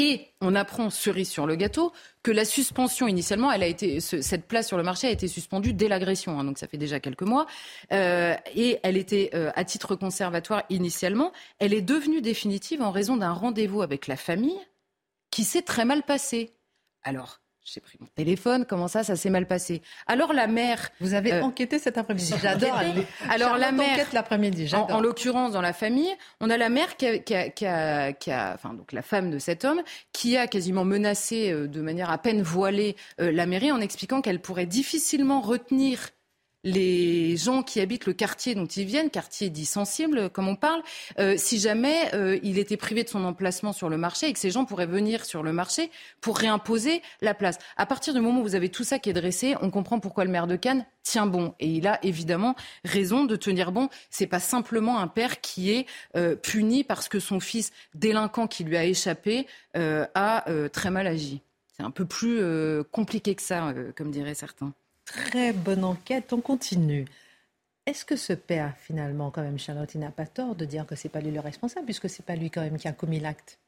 Et on apprend, cerise sur le gâteau, que la suspension initialement, cette place sur le marché a été suspendue dès l'agression, hein, donc ça fait déjà quelques mois, euh, et elle était euh, à titre conservatoire initialement. Elle est devenue définitive en raison d'un rendez-vous avec la famille qui s'est très mal passé. Alors, j'ai pris mon téléphone, comment ça, ça s'est mal passé? Alors la mère... Vous avez euh, enquêté cet après-midi. J'adore. Alors la mère... L'après-midi, en, en l'occurrence, dans la famille, on a la mère qui a, qui, a, qui, a, qui a, enfin donc la femme de cet homme, qui a quasiment menacé euh, de manière à peine voilée euh, la mairie en expliquant qu'elle pourrait difficilement retenir les gens qui habitent le quartier dont ils viennent, quartier dit sensible, comme on parle, euh, si jamais euh, il était privé de son emplacement sur le marché et que ces gens pourraient venir sur le marché pour réimposer la place. À partir du moment où vous avez tout ça qui est dressé, on comprend pourquoi le maire de Cannes tient bon. Et il a évidemment raison de tenir bon. C'est pas simplement un père qui est euh, puni parce que son fils délinquant qui lui a échappé a très mal agi. C'est un peu plus compliqué que ça, comme diraient certains très bonne enquête. On continue. Est-ce que ce père, finalement, quand même, Charlotte, il n'a pas tort de dire que c'est pas lui le responsable, puisque c'est pas lui quand même qui a commis l'acte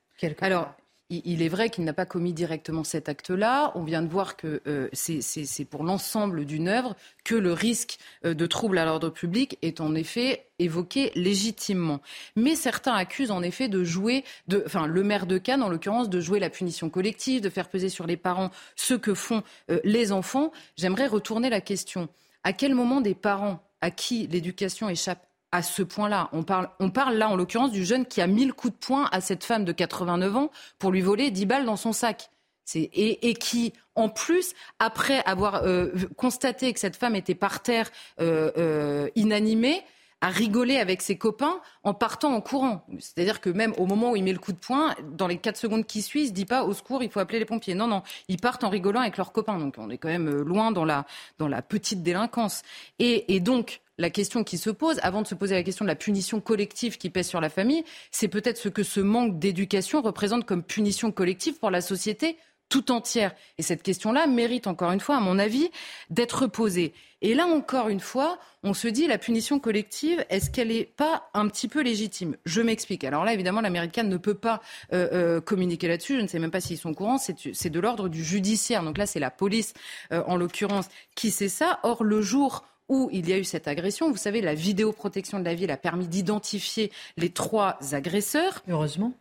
Alors, il est vrai qu'il n'a pas commis directement cet acte-là. On vient de voir que euh, c'est pour l'ensemble d'une œuvre que le risque euh, de trouble à l'ordre public est en effet évoqué légitimement. Mais certains accusent en effet de jouer, enfin le maire de Cannes en l'occurrence, de jouer la punition collective, de faire peser sur les parents ce que font euh, les enfants. J'aimerais retourner la question. À quel moment des parents à qui l'éducation échappe à ce point-là. On parle, on parle là, en l'occurrence, du jeune qui a mis le coup de poing à cette femme de 89 ans pour lui voler 10 balles dans son sac. Et, et, qui, en plus, après avoir euh, constaté que cette femme était par terre euh, euh, inanimée, a rigolé avec ses copains en partant en courant. C'est-à-dire que même au moment où il met le coup de poing, dans les 4 secondes qui suivent, il se dit pas au secours, il faut appeler les pompiers. Non, non, ils partent en rigolant avec leurs copains. Donc on est quand même loin dans la, dans la petite délinquance. Et, et donc, la question qui se pose, avant de se poser la question de la punition collective qui pèse sur la famille, c'est peut-être ce que ce manque d'éducation représente comme punition collective pour la société tout entière. Et cette question-là mérite encore une fois, à mon avis, d'être posée. Et là encore une fois, on se dit la punition collective, est-ce qu'elle n'est pas un petit peu légitime? Je m'explique. Alors là, évidemment, l'américaine ne peut pas euh, euh, communiquer là-dessus. Je ne sais même pas s'ils sont au courant. C'est de l'ordre du judiciaire. Donc là, c'est la police, euh, en l'occurrence, qui sait ça. Or, le jour où il y a eu cette agression. Vous savez, la vidéoprotection de la ville a permis d'identifier les trois agresseurs. Heureusement.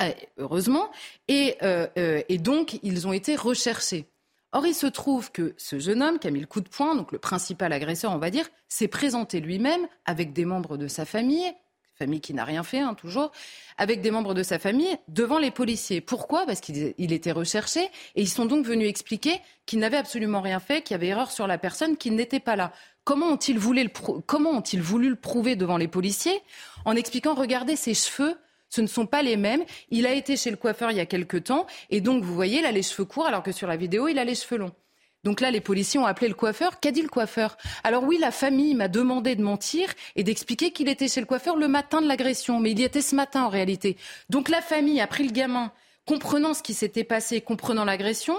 Euh, heureusement. Et, euh, euh, et donc, ils ont été recherchés. Or, il se trouve que ce jeune homme qui a mis le coup de poing, donc le principal agresseur, on va dire, s'est présenté lui-même avec des membres de sa famille, famille qui n'a rien fait, hein, toujours, avec des membres de sa famille devant les policiers. Pourquoi? Parce qu'il était recherché et ils sont donc venus expliquer qu'il n'avait absolument rien fait, qu'il y avait erreur sur la personne, qu'il n'était pas là. Comment ont-ils voulu, le prouver devant les policiers? En expliquant, regardez ses cheveux, ce ne sont pas les mêmes. Il a été chez le coiffeur il y a quelque temps et donc vous voyez, il a les cheveux courts alors que sur la vidéo, il a les cheveux longs. Donc là, les policiers ont appelé le coiffeur. Qu'a dit le coiffeur? Alors oui, la famille m'a demandé de mentir et d'expliquer qu'il était chez le coiffeur le matin de l'agression, mais il y était ce matin en réalité. Donc la famille a pris le gamin, comprenant ce qui s'était passé, comprenant l'agression,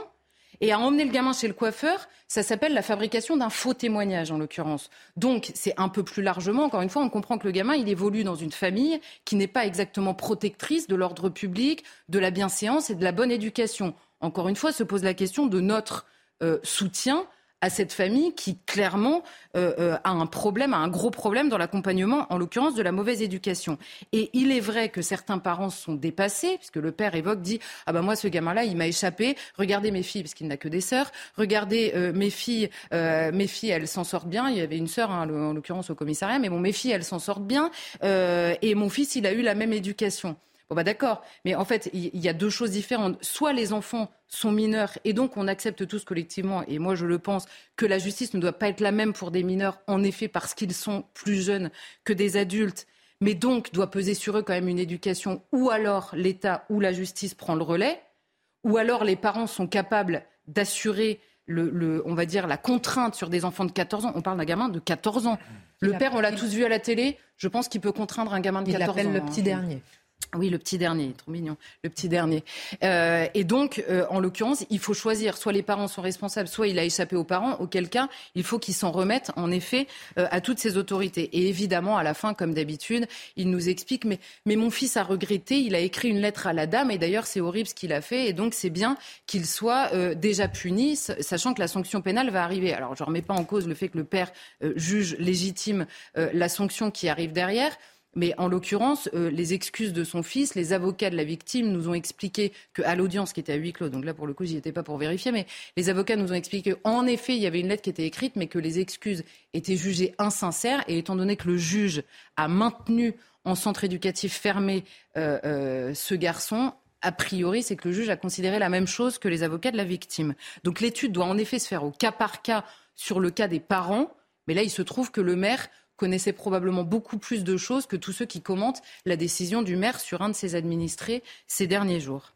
et a emmené le gamin chez le coiffeur. Ça s'appelle la fabrication d'un faux témoignage, en l'occurrence. Donc, c'est un peu plus largement, encore une fois, on comprend que le gamin, il évolue dans une famille qui n'est pas exactement protectrice de l'ordre public, de la bienséance et de la bonne éducation. Encore une fois, se pose la question de notre euh, soutien à cette famille qui clairement euh, euh, a un problème, a un gros problème dans l'accompagnement, en l'occurrence de la mauvaise éducation. Et il est vrai que certains parents sont dépassés, puisque le père évoque, dit ah ben moi ce gamin-là il m'a échappé. Regardez mes filles, parce qu'il n'a que des sœurs. Regardez mes filles, mes filles elles s'en sortent bien. Il y avait une sœur hein, en l'occurrence au commissariat, mais bon mes filles elles s'en sortent bien. et mon fils il a eu la même éducation. Bon bah d'accord, mais en fait il y, a deux choses différentes. Soit les enfants sont mineurs et donc on accepte tous collectivement, et moi je le pense, que la justice ne doit pas être la même pour des mineurs, en effet parce qu'ils sont plus jeunes que des adultes, mais donc doit peser sur eux quand même une éducation, ou alors l'État ou la justice prend le relais, ou alors les parents sont capables d'assurer le, on va dire, la contrainte sur des enfants de 14 ans. On parle d'un gamin de 14 ans. Le père, on l'a tous vu à la télé. Je pense qu'il peut contraindre un gamin de 14 ans. Il appelle le petit dernier. Oui, le petit dernier, trop mignon, le petit dernier. Euh, et donc, euh, en l'occurrence, il faut choisir. Soit les parents sont responsables, soit il a échappé aux parents. Auquel cas, il faut qu'ils s'en remettent, en effet, euh, à toutes ces autorités. Et évidemment, à la fin, comme d'habitude, il nous explique mais, mais mon fils a regretté. Il a écrit une lettre à la dame, et d'ailleurs, c'est horrible ce qu'il a fait. Et donc, c'est bien qu'il soit déjà puni, sachant que la sanction pénale va arriver. Alors, je ne remets pas en cause le fait que le père juge légitime la sanction qui arrive derrière. Mais en l'occurrence, euh, les excuses de son fils, les avocats de la victime nous ont expliqué qu'à l'audience qui était à huis clos, donc là pour le coup j'y étais pas pour vérifier, mais les avocats nous ont expliqué qu'en effet il y avait une lettre qui était écrite, mais que les excuses étaient jugées insincères. Et étant donné que le juge a maintenu en centre éducatif fermé euh, euh, ce garçon, a priori, c'est que le juge a considéré la même chose que les avocats de la victime. Donc l'étude doit en effet se faire au cas par cas sur le cas des parents. Mais là, il se trouve que le maire connaissait probablement beaucoup plus de choses que tous ceux qui commentent la décision du maire sur un de ses administrés ces derniers jours.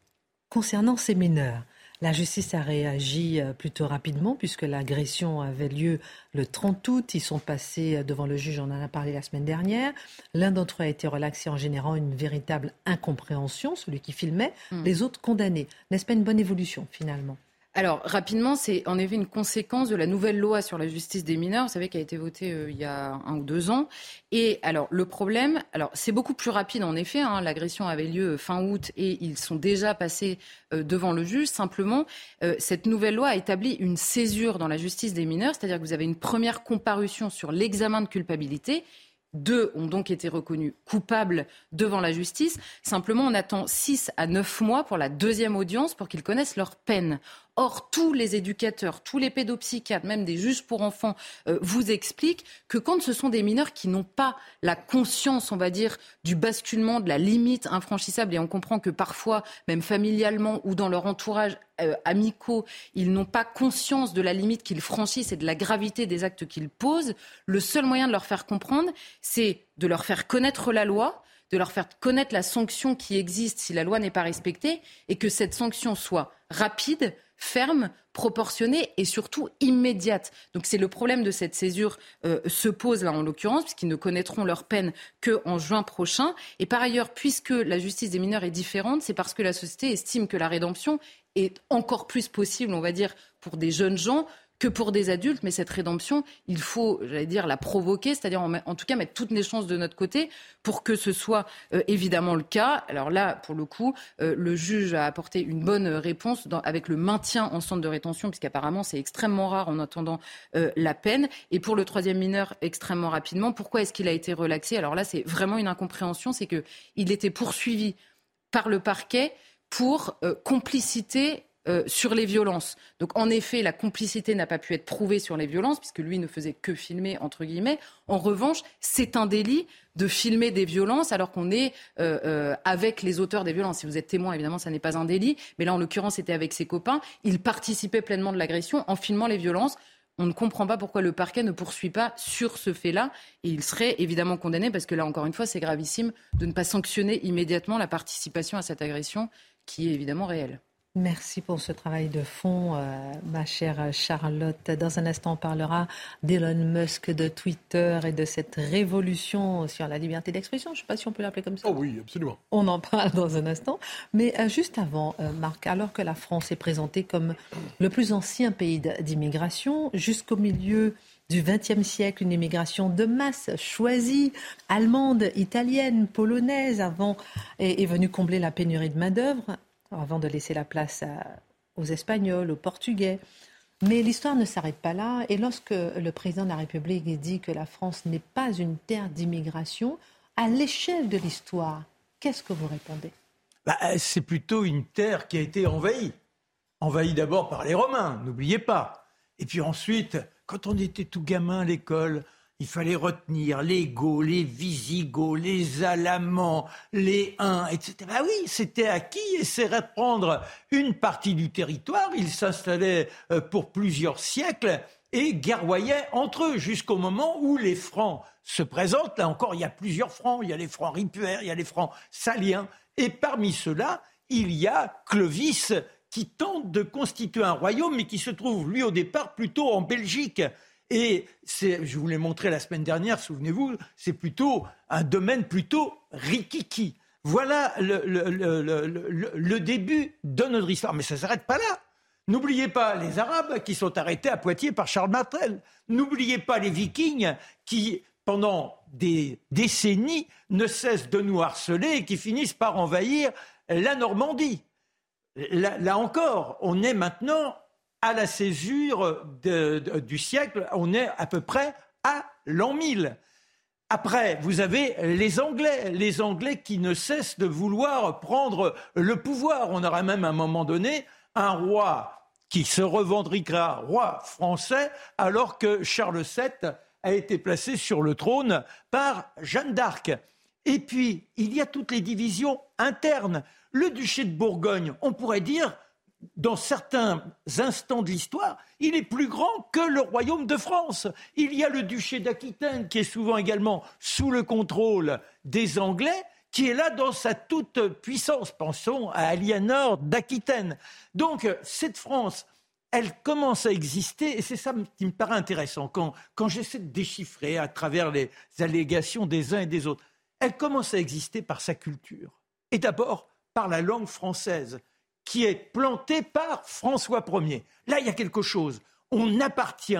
Concernant ces mineurs, la justice a réagi euh, plutôt rapidement puisque l'agression avait lieu le 30 août. Ils sont passés euh, devant le juge, on en a parlé la semaine dernière. L'un d'entre eux a été relaxé en générant une véritable incompréhension, celui qui filmait, hmm. les autres condamnés. N'est-ce pas une bonne évolution finalement? Alors, rapidement, c'est en effet une conséquence de la nouvelle loi sur la justice des mineurs, vous savez, qui a été votée euh, il y a un ou deux ans. Et alors, le problème, alors c'est beaucoup plus rapide en effet. Hein, L'agression avait lieu fin août et ils sont déjà passés euh, devant le juge. Simplement, euh, cette nouvelle loi a établi une césure dans la justice des mineurs, c'est-à-dire que vous avez une première comparution sur l'examen de culpabilité deux ont donc été reconnus coupables devant la justice. Simplement, on attend six à neuf mois pour la deuxième audience pour qu'ils connaissent leur peine. Or, tous les éducateurs, tous les pédopsychiatres, même des juges pour enfants, euh, vous expliquent que quand ce sont des mineurs qui n'ont pas la conscience, on va dire, du basculement, de la limite infranchissable, et on comprend que parfois, même familialement ou dans leur entourage euh, amicaux, ils n'ont pas conscience de la limite qu'ils franchissent et de la gravité des actes qu'ils posent, le seul moyen de leur faire comprendre, c'est de leur faire connaître la loi, de leur faire connaître la sanction qui existe si la loi n'est pas respectée, et que cette sanction soit rapide, ferme, proportionnée et surtout immédiate. Donc c'est le problème de cette césure euh, se pose là en l'occurrence, puisqu'ils ne connaîtront leur peine qu'en juin prochain. Et par ailleurs, puisque la justice des mineurs est différente, c'est parce que la société estime que la rédemption est encore plus possible, on va dire, pour des jeunes gens que pour des adultes, mais cette rédemption, il faut, j'allais dire, la provoquer, c'est-à-dire en, tout cas mettre toutes les chances de notre côté pour que ce soit euh, évidemment le cas. Alors là, pour le coup, euh, le juge a apporté une bonne réponse avec le maintien en centre de rétention, puisqu'apparemment c'est extrêmement rare en attendant euh, la peine. Et pour le troisième mineur, extrêmement rapidement, pourquoi est-ce qu'il a été relaxé? Alors là, c'est vraiment une incompréhension, c'est qu'il était poursuivi par le parquet pour complicité euh, sur les violences. Donc en effet, la complicité n'a pas pu être prouvée sur les violences, puisque lui ne faisait que filmer, entre guillemets. En revanche, c'est un délit de filmer des violences alors qu'on est euh, euh, avec les auteurs des violences. Si vous êtes témoin, évidemment, ça n'est pas un délit. Mais là, en l'occurrence, c'était avec ses copains. Il participait pleinement de l'agression en filmant les violences. On ne comprend pas pourquoi le parquet ne poursuit pas sur ce fait-là. Et il serait évidemment condamné parce que là, encore une fois, c'est gravissime de ne pas sanctionner immédiatement la participation à cette agression qui est évidemment réelle. Merci pour ce travail de fond, euh, ma chère Charlotte. Dans un instant, on parlera d'Elon Musk, de Twitter et de cette révolution sur la liberté d'expression. Je ne sais pas si on peut l'appeler comme ça. Oh oui, absolument. On en parle dans un instant. Mais euh, juste avant, euh, Marc, alors que la France est présentée comme le plus ancien pays d'immigration, jusqu'au milieu du XXe siècle, une immigration de masse choisie, allemande, italienne, polonaise, avant, est, est venue combler la pénurie de main-d'œuvre avant de laisser la place aux Espagnols, aux Portugais. Mais l'histoire ne s'arrête pas là. Et lorsque le président de la République dit que la France n'est pas une terre d'immigration, à l'échelle de l'histoire, qu'est-ce que vous répondez? Bah, C'est plutôt une terre qui a été envahie. Envahie d'abord par les Romains, n'oubliez pas. Et puis ensuite, quand on était tout gamin à l'école, il fallait retenir les Goths, les Visigoths, les Alamans, les Huns, etc. Ah oui, c'était acquis et c'est reprendre une partie du territoire. Ils s'installaient euh, pour plusieurs siècles et guerroyaient entre eux jusqu'au moment où les Francs se présentent. Là encore, il y a plusieurs Francs. Il y a les Francs ripuaires, il y a les Francs saliens. Et parmi ceux-là, il y a Clovis qui tente de constituer un royaume, mais qui se trouve, lui, au départ, plutôt en Belgique. Et je vous l'ai montré la semaine dernière, souvenez-vous, c'est plutôt un domaine plutôt rikiki. Voilà le, début de notre histoire. Mais ça ne s'arrête pas là. N'oubliez pas les Arabes qui sont arrêtés à Poitiers par Charles Martel. N'oubliez pas les Vikings qui, pendant des décennies, ne cessent de nous harceler et qui finissent par envahir la Normandie. là encore, on est maintenant à la césure du siècle, on est à peu près à l'an 1000. Après, vous avez les Anglais, les Anglais qui ne cessent de vouloir prendre le pouvoir. On aura même à un moment donné un roi qui se revendiquera roi français alors que Charles VII a été placé sur le trône par Jeanne d'Arc. Et puis, il y a toutes les divisions internes. Le duché de Bourgogne, on pourrait dire, dans certains instants de l'histoire, il est plus grand que le royaume de France. Il y a le duché d'Aquitaine qui est souvent également sous le contrôle des Anglais, qui est là dans sa toute puissance. Pensons à Aliénor d'Aquitaine. Donc cette France, elle commence à exister, et c'est ça qui me paraît intéressant quand, quand j'essaie de déchiffrer à travers les allégations des uns et des autres. Elle commence à exister par sa culture, et d'abord par la langue française qui est planté par François Ier. Là, il y a quelque chose. On appartient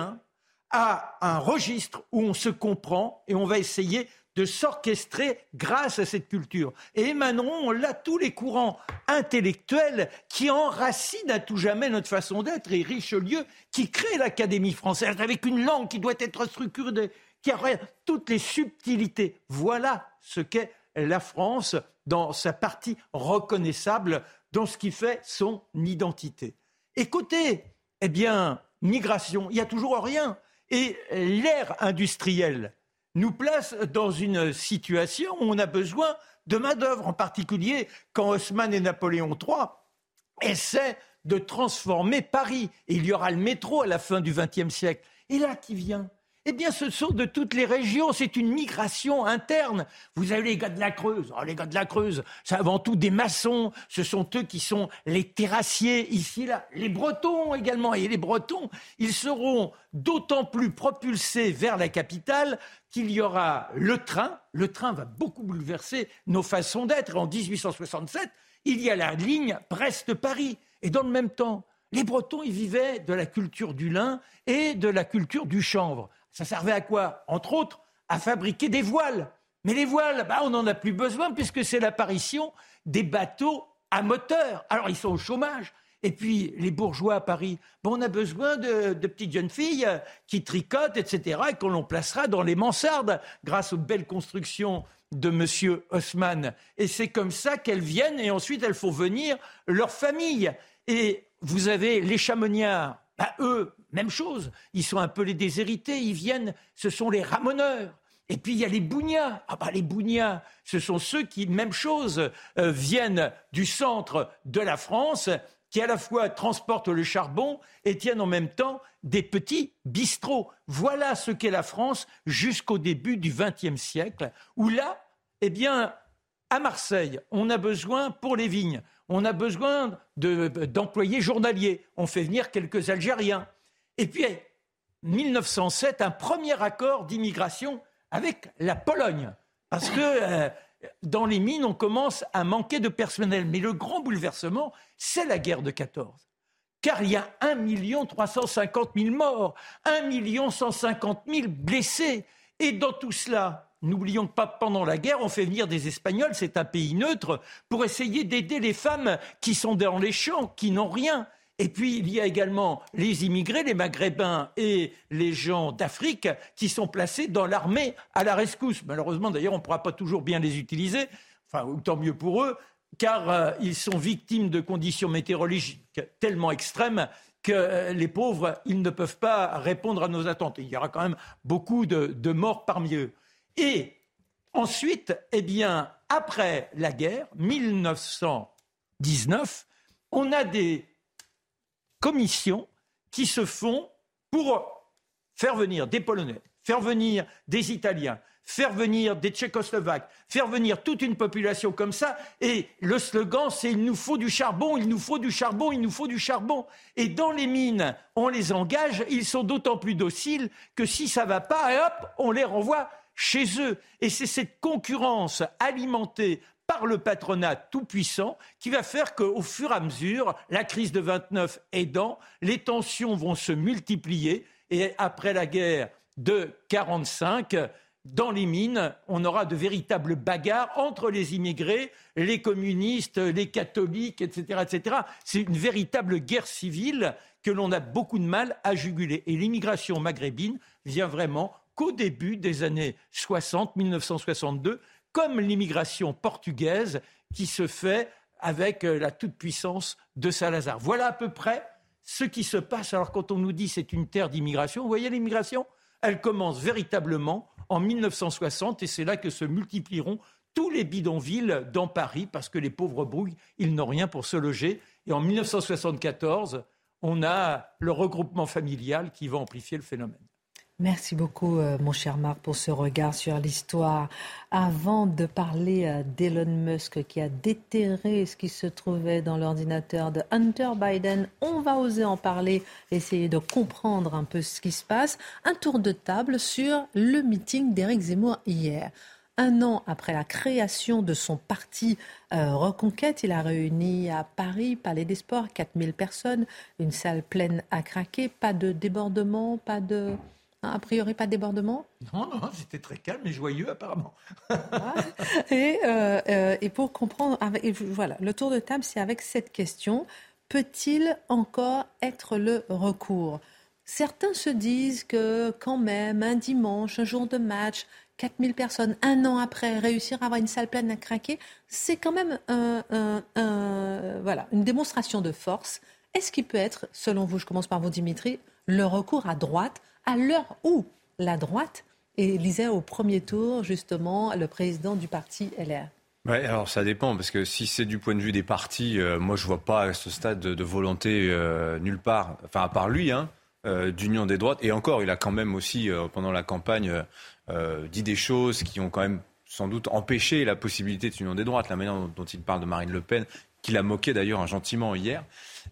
à un registre où on se comprend et on va essayer de s'orchestrer grâce à cette culture. Et émaneront là tous les courants intellectuels qui enracinent à tout jamais notre façon d'être. Et Richelieu qui crée l'Académie française avec une langue qui doit être structurée, qui a toutes les subtilités. Voilà ce qu'est la France dans sa partie reconnaissable, dans ce qui fait son identité. Écoutez, eh bien, migration, il n'y a toujours rien. Et l'ère industrielle nous place dans une situation où on a besoin de main-d'œuvre, en particulier quand Haussmann et Napoléon III essaient de transformer Paris. Et il y aura le métro à la fin du XXe siècle. Et là, qui vient? Eh bien, ce sont de toutes les régions. C'est une migration interne. Vous avez les gars de la Creuse. Oh, les gars de la Creuse, c'est avant tout des maçons. Ce sont eux qui sont les terrassiers ici là. Les Bretons également. Et les Bretons, ils seront d'autant plus propulsés vers la capitale qu'il y aura le train. Le train va beaucoup bouleverser nos façons d'être. En 1867, il y a la ligne Brest-Paris. Et dans le même temps, les Bretons, ils vivaient de la culture du lin et de la culture du chanvre. Ça servait à quoi? Entre autres, à fabriquer des voiles. Mais les voiles, bah, on n'en a plus besoin puisque c'est l'apparition des bateaux à moteur. Alors ils sont au chômage. Et puis les bourgeois à Paris, bon, on a besoin de, petites jeunes filles qui tricotent, etc., et qu'on l'on placera dans les mansardes grâce aux belles constructions de M. Haussmann. Et c'est comme ça qu'elles viennent, et ensuite elles font venir leur famille. Et vous avez les chamoniards, bah, eux, même chose. Ils sont un peu les déshérités. Ils viennent, ce sont les ramoneurs. Et puis il y a les bougnats. Ah bah les bougnats, ce sont ceux qui, même chose, euh, viennent du centre de la France, qui à la fois transportent le charbon et tiennent en même temps des petits bistrots. Voilà ce qu'est la France jusqu'au début du XXe siècle, où là, eh bien, à Marseille, on a besoin pour les vignes, on a besoin d'employés journaliers. On fait venir quelques Algériens. Et puis, 1907, un premier accord d'immigration avec la Pologne. Parce que euh, dans les mines, on commence à manquer de personnel. Mais le grand bouleversement, c'est la guerre de 14. Car il y a 1 350 000 morts, 1 150 000 blessés. Et dans tout cela, n'oublions pas, pendant la guerre, on fait venir des Espagnols, c'est un pays neutre, pour essayer d'aider les femmes qui sont dans les champs, qui n'ont rien. Et puis, il y a également les immigrés, les Maghrébins et les gens d'Afrique qui sont placés dans l'armée à la rescousse. Malheureusement, d'ailleurs, on ne pourra pas toujours bien les utiliser, enfin, tant mieux pour eux, car euh, ils sont victimes de conditions météorologiques tellement extrêmes que euh, les pauvres, ils ne peuvent pas répondre à nos attentes. Il y aura quand même beaucoup de, de morts parmi eux. Et ensuite, eh bien, après la guerre, 1919, on a des commissions qui se font pour faire venir des Polonais, faire venir des Italiens, faire venir des Tchécoslovaques, faire venir toute une population comme ça. Et le slogan, c'est il nous faut du charbon, il nous faut du charbon, il nous faut du charbon. Et dans les mines, on les engage, ils sont d'autant plus dociles que si ça va pas, hop, on les renvoie chez eux. Et c'est cette concurrence alimentée par le patronat tout-puissant qui va faire qu'au fur et à mesure, la crise de 29 aidant, les tensions vont se multiplier et après la guerre de 45, dans les mines, on aura de véritables bagarres entre les immigrés, les communistes, les catholiques, etc. etc. C'est une véritable guerre civile que l'on a beaucoup de mal à juguler. Et l'immigration maghrébine vient vraiment qu'au début des années 60, 1962, comme l'immigration portugaise qui se fait avec euh, la toute-puissance de Salazar. Voilà à peu près ce qui se passe. Alors quand on nous dit c'est une terre d'immigration, vous voyez l'immigration, elle commence véritablement en 1960 et c'est là que se multiplieront tous les bidonvilles dans Paris parce que les pauvres brouilles, ils n'ont rien pour se loger. Et en 1974, on a le regroupement familial qui va amplifier le phénomène. Merci beaucoup, euh, mon cher Marc, pour ce regard sur l'histoire. Avant de parler euh, d'Elon Musk qui a déterré ce qui se trouvait dans l'ordinateur de Hunter Biden, on va oser en parler, essayer de comprendre un peu ce qui se passe. Un tour de table sur le meeting d'Éric Zemmour hier. Un an après la création de son parti euh, Reconquête, il a réuni à Paris, Palais des Sports, 4000 personnes, une salle pleine à craquer, pas de débordement, pas de... Hein, a priori, pas de débordement Non, non, c'était très calme et joyeux apparemment. et, euh, euh, et, pour comprendre, voilà, le tour de table, c'est avec cette question peut-il encore être le recours? Certains se disent que quand même, un dimanche, un jour de match, 4000 personnes, un an après, réussir à avoir une salle pleine à craquer, c'est quand même voilà, une démonstration de force. Est-ce qu'il peut être, selon vous, je commence par vous Dimitri, le recours à droite à l'heure où la droite élisait au premier tour justement le président du parti LR Ouais, alors ça dépend, parce que si c'est du point de vue des partis, euh, moi je vois pas à ce stade de, volonté euh, nulle part, enfin à part lui, hein, euh, d'union des droites. Et encore, il a quand même aussi, pendant la campagne, dit des choses qui ont quand même sans doute empêché la possibilité de union des droites, la manière dont, il parle de Marine Le Pen, qu'il a moqué d'ailleurs hein, gentiment hier.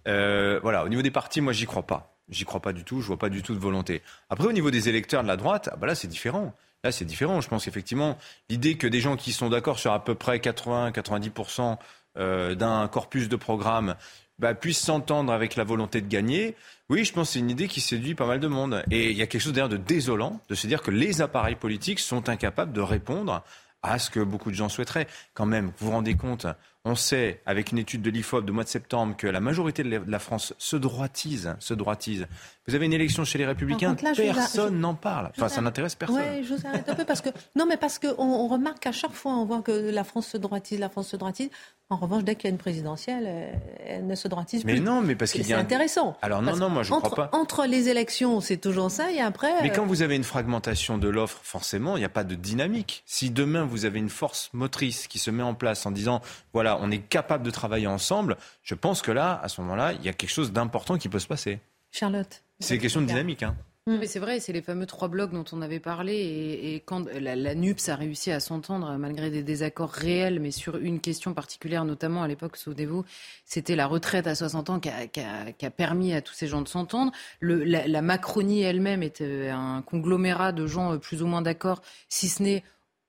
voilà, au niveau des partis, moi j'y crois pas. J'y crois pas du tout, je vois pas du tout de volonté. Après, au niveau des électeurs de la droite, ah bah là c'est différent. Là, c'est différent. Je pense qu'effectivement, l'idée que des gens qui sont d'accord sur à peu près 80-90% euh, d'un corpus de programme bah, puissent s'entendre avec la volonté de gagner, oui, je pense que c'est une idée qui séduit pas mal de monde. Et il y a quelque chose d'ailleurs de désolant de se dire que les appareils politiques sont incapables de répondre à ce que beaucoup de gens souhaiteraient. Quand même, vous vous rendez compte on sait, avec une étude de l'IFOP de mois de septembre, que la majorité de la France se droitise, se droitise. Vous avez une élection chez les Républicains, personne n'en parle. Enfin, ça n'intéresse personne. Oui, je vous arrête un peu parce que non, mais parce qu'on on remarque qu'à chaque fois, on voit que la France se droitise, la France se droitise. En revanche, dès qu'il y a une présidentielle, euh, elle ne se droitise plus. Mais non, mais parce qu'il y a. C'est intéressant. Alors non, non, moi je ne crois pas. Entre les élections, c'est toujours ça, et après. Mais quand euh, vous avez une fragmentation de l'offre, forcément, il n'y a pas de dynamique. Si demain vous avez une force motrice qui se met en place en disant, voilà, on est capable de travailler ensemble, je pense que là, à ce moment-là, il y a quelque chose d'important qui peut se passer. Charlotte. C'est une question de dynamique. Hein. Mm. Mais c'est vrai, c'est les fameux trois blocs dont on avait parlé. Et, quand la, NUPS a réussi à s'entendre, malgré des désaccords réels, mais sur une question particulière, notamment à l'époque, souvenez-vous, c'était la retraite à 60 ans qui a, permis à tous ces gens de s'entendre. La, la, Macronie elle-même était un conglomérat de gens plus ou moins d'accord, si ce n'est,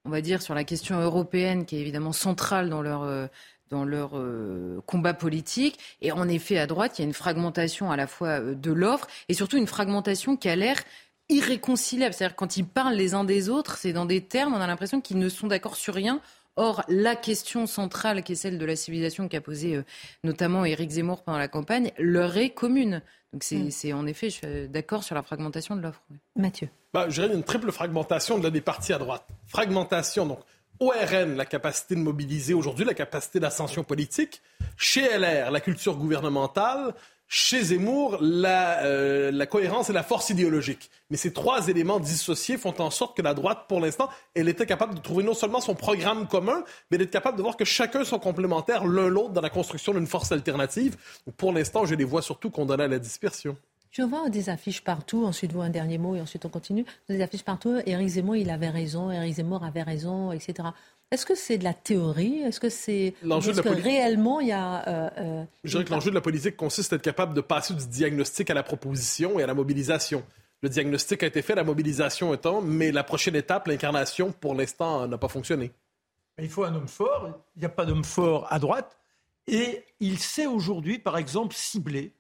on va dire, sur la question européenne, qui est évidemment centrale dans leur euh, dans leur euh, combat politique. Et en effet, à droite, il y a une fragmentation à la fois euh, de l'offre et surtout une fragmentation qui a l'air irréconciliable. C'est-à-dire quand ils parlent les uns des autres, c'est dans des termes, on a l'impression qu'ils ne sont d'accord sur rien. Or, la question centrale, qui est celle de la civilisation qu'a posée euh, notamment Éric Zemmour pendant la campagne, leur est commune. Donc c'est mm. en effet, je suis d'accord sur la fragmentation de l'offre. Mathieu. Bah, je dirais une triple fragmentation de la des partis à droite. Fragmentation, donc ORN, la capacité de mobiliser aujourd'hui, la capacité d'ascension politique. Chez LR, la culture gouvernementale. Chez Zemmour, la, euh, la, cohérence et la force idéologique. Mais ces trois éléments dissociés font en sorte que la droite, pour l'instant, elle était capable de trouver non seulement son programme commun, mais d'être capable de voir que chacun sont complémentaires l'un l'autre dans la construction d'une force alternative. pour l'instant, je les vois surtout condamnés à la dispersion. Je vois des affiches partout, ensuite vous un dernier mot et ensuite on continue. Des affiches partout, Éric Zemmour, il avait raison, Éric Zemmour avait raison, etc. Est-ce que c'est de la théorie? Est-ce que c'est l'enjeu de la réellement il y a euh, euh, Je dirais que l'enjeu de la politique consiste à être capable de passer du diagnostic à la proposition et à la mobilisation. Le diagnostic a été fait, la mobilisation étant, mais la prochaine étape, l'incarnation, pour l'instant, n'a pas fonctionné. Il faut un homme fort. Il n'y a pas d'homme fort à droite. Et il sait aujourd'hui, par exemple, cibler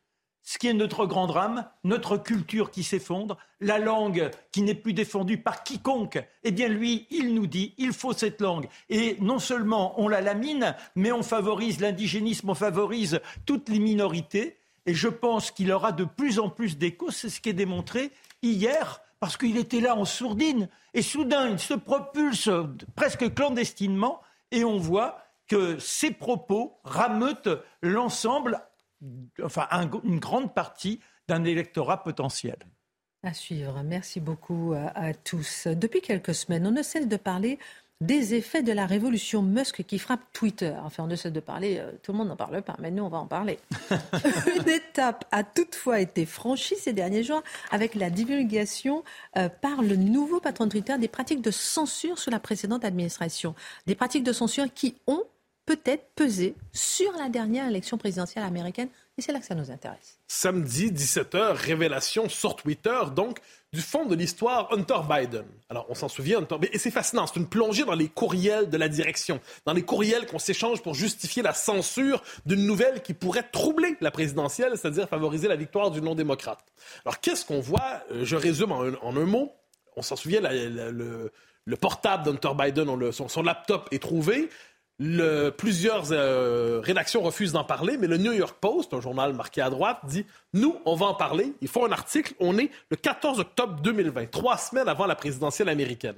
ce qui est notre grand drame, notre culture qui s'effondre, la langue qui n'est plus défendue par quiconque, eh bien lui, il nous dit, il faut cette langue. Et non seulement on la lamine, mais on favorise l'indigénisme, on favorise toutes les minorités. Et je pense qu'il aura de plus en plus d'écho, c'est ce qui est démontré hier, parce qu'il était là en sourdine. Et soudain, il se propulse presque clandestinement, et on voit que ses propos rameutent l'ensemble enfin une grande partie d'un électorat potentiel. À suivre. Merci beaucoup à, tous. Depuis quelques semaines, on ne cesse de parler des effets de la révolution Musk qui frappe Twitter. Enfin, on ne cesse de parler, euh, tout le monde n'en parle pas, mais nous, on va en parler. Une étape a toutefois été franchie ces derniers jours avec la divulgation euh, par le nouveau patron de Twitter des pratiques de censure sous la précédente administration. Des pratiques de censure qui ont peut-être pesé sur la dernière élection présidentielle américaine Et c'est là que ça nous intéresse. Samedi, 17h, révélation sur Twitter, donc, du fond de l'histoire Hunter Biden. Alors, on s'en souvient, Hunter... et c'est fascinant, c'est une plongée dans les courriels de la direction, dans les courriels qu'on s'échange pour justifier la censure d'une nouvelle qui pourrait troubler la présidentielle, c'est-à-dire favoriser la victoire du non-démocrate. Alors, qu'est-ce qu'on voit euh, Je résume en un, mot. On s'en souvient, le, portable d'Hunter Biden, son laptop est trouvé plusieurs euh, rédactions refusent d'en parler, mais le New York Post, un journal marqué à droite, dit Nous, on va en parler. Ils font un article. On est le 14 octobre 2020, trois semaines avant la présidentielle américaine.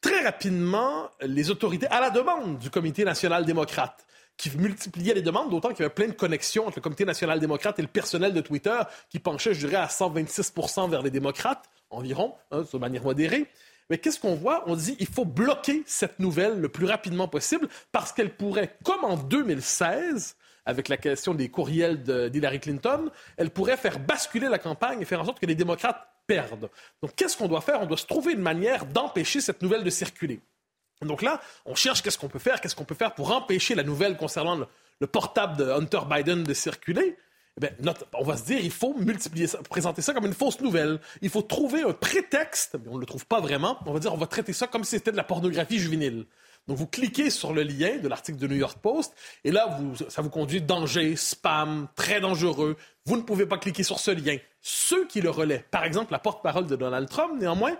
Très rapidement, les autorités, à la demande du Comité national démocrate, qui multipliait les demandes, d'autant qu'il y avait plein de connexions entre le Comité national démocrate et le personnel de Twitter, qui penchait, je dirais, à 126% vers les démocrates, environ, hein, de manière modérée. Mais qu'est-ce qu'on voit? On dit il faut bloquer cette nouvelle le plus rapidement possible parce qu'elle pourrait, comme en 2016, avec la question des courriels d'Hillary Clinton, elle pourrait faire basculer la campagne et faire en sorte que les démocrates perdent. Donc, qu'est-ce qu'on doit faire? On doit se trouver une manière d'empêcher cette nouvelle de circuler. Donc là, on cherche qu'est-ce qu'on peut faire, qu'est-ce qu'on peut faire pour empêcher la nouvelle concernant le portable de Hunter Biden de circuler. Eh on va se dire, il faut multiplier présenter ça comme une fausse nouvelle. Il faut trouver un prétexte, mais on ne le trouve pas vraiment. On va dire, on va traiter ça comme si c'était de la pornographie juvénile. Donc, vous cliquez sur le lien de l'article de New York Post, et là, ça vous conduit danger, spam, très dangereux. Vous ne pouvez pas cliquer sur ce lien. Ceux qui le relaient, par exemple, la porte-parole de Donald Trump, néanmoins,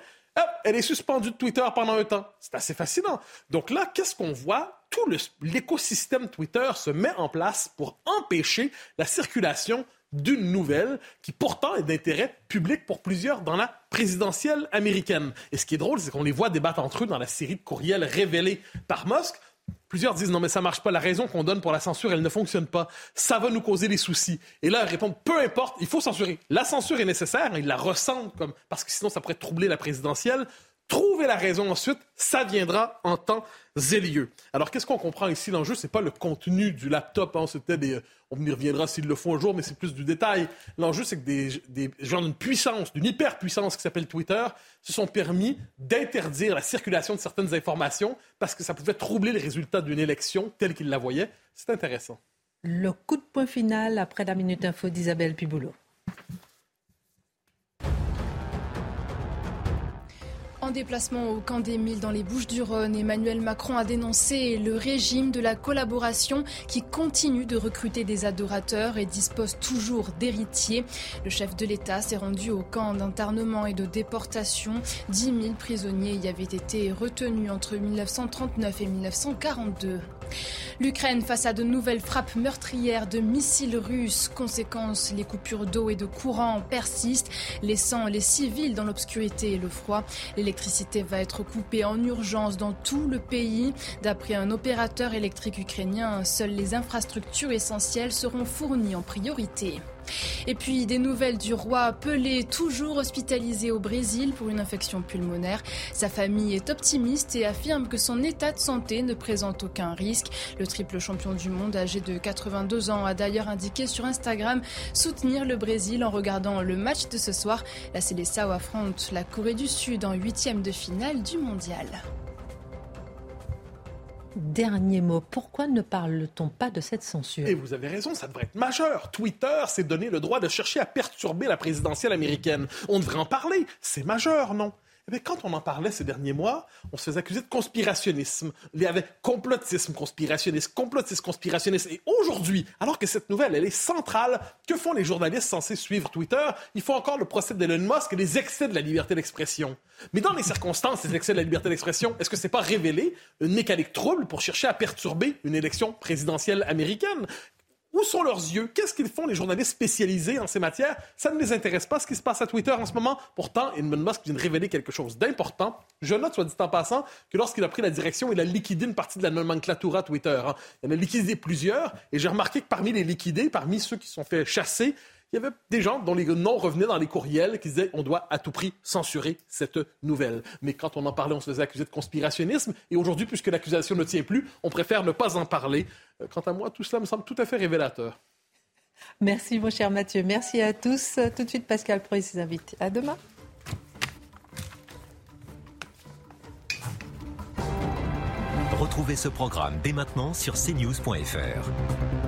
elle est suspendue de Twitter pendant un temps. C'est assez fascinant. Donc là, qu'est-ce qu'on voit? Tout l'écosystème Twitter se met en place pour empêcher la circulation d'une nouvelle qui pourtant est d'intérêt public pour plusieurs dans la présidentielle américaine. Et ce qui est drôle, c'est qu'on les voit débattre entre eux dans la série de courriels révélés par Musk. Plusieurs disent non mais ça marche pas. La raison qu'on donne pour la censure, elle ne fonctionne pas. Ça va nous causer des soucis. Et là, ils répondent peu importe, il faut censurer. La censure est nécessaire. Ils la ressentent comme parce que sinon ça pourrait troubler la présidentielle. Trouver la raison ensuite, ça viendra en temps et lieu. Alors, qu'est-ce qu'on comprend ici? L'enjeu, c'est pas le contenu du laptop. Hein. C'était des, on y reviendra s'ils le font un jour, mais c'est plus du détail. L'enjeu, c'est que des, des gens d'une puissance, d'une hyper-puissance qui s'appelle Twitter, se sont permis d'interdire la circulation de certaines informations parce que ça pouvait troubler les résultats d'une élection telle qu'ils la voyaient. C'est intéressant. Le coup de point final après la Minute Info d'Isabelle Piboulot. En déplacement au camp des Milles dans les Bouches-du-Rhône, Emmanuel Macron a dénoncé le régime de la collaboration qui continue de recruter des adorateurs et dispose toujours d'héritiers. Le chef de l'État s'est rendu au camp d'internement et de déportation. 10 000 prisonniers y avaient été retenus entre 1939 et 1942. L'Ukraine face à de nouvelles frappes meurtrières de missiles russes. Conséquence, les coupures d'eau et de courant persistent, laissant les civils dans l'obscurité et le froid. Va être coupée en urgence dans tout le pays. D'après un opérateur électrique ukrainien, seules les infrastructures essentielles seront fournies en priorité. Et puis des nouvelles du roi Pelé, toujours hospitalisé au Brésil pour une infection pulmonaire. Sa famille est optimiste et affirme que son état de santé ne présente aucun risque. Le triple champion du monde âgé de 82 ans a d'ailleurs indiqué sur Instagram soutenir le Brésil en regardant le match de ce soir. La Célessao affronte la Corée du Sud en huitième de finale du mondial. Dernier mot, pourquoi ne parle-t-on pas de cette censure? Et vous avez raison, ça devrait être majeur. Twitter s'est donné le droit de chercher à perturber la présidentielle américaine. On devrait en parler. C'est majeur, non? Eh quand on en parlait ces derniers mois, on se faisait accuser de conspirationnisme. Il y avait complotisme, conspirationnisme, complotisme, conspirationnisme. Et aujourd'hui, alors que cette nouvelle, elle est centrale, que font les journalistes censés suivre Twitter? Ils font encore le procès d'Elon Musk et les excès de la liberté d'expression. Mais dans les circonstances, ces excès de la liberté d'expression, est-ce que c'est pas révélé une mécanique trouble pour chercher à perturber une élection présidentielle américaine? Où sont leurs yeux? Qu'est-ce qu'ils font, les journalistes spécialisés en ces matières? Ça ne les intéresse pas, ce qui se passe à Twitter en ce moment. Pourtant, Elon Musk vient de révéler quelque chose d'important. Je note, soit dit en passant, que lorsqu'il a pris la direction, il a liquidé une partie de la nomenclatura Twitter. Hein. Il en a liquidé plusieurs, et j'ai remarqué que parmi les liquidés, parmi ceux qui sont fait chasser, il y avait des gens dont les noms revenaient dans les courriels qui disaient on doit à tout prix censurer cette nouvelle. Mais quand on en parlait, on se faisait accuser de conspirationnisme. Et aujourd'hui, puisque l'accusation ne tient plus, on préfère ne pas en parler. Euh, quant à moi, tout cela me semble tout à fait révélateur. Merci, mon cher Mathieu. Merci à tous. Tout de suite, Pascal Pro et ses invités. À demain. Retrouvez ce programme dès maintenant sur cnews.fr.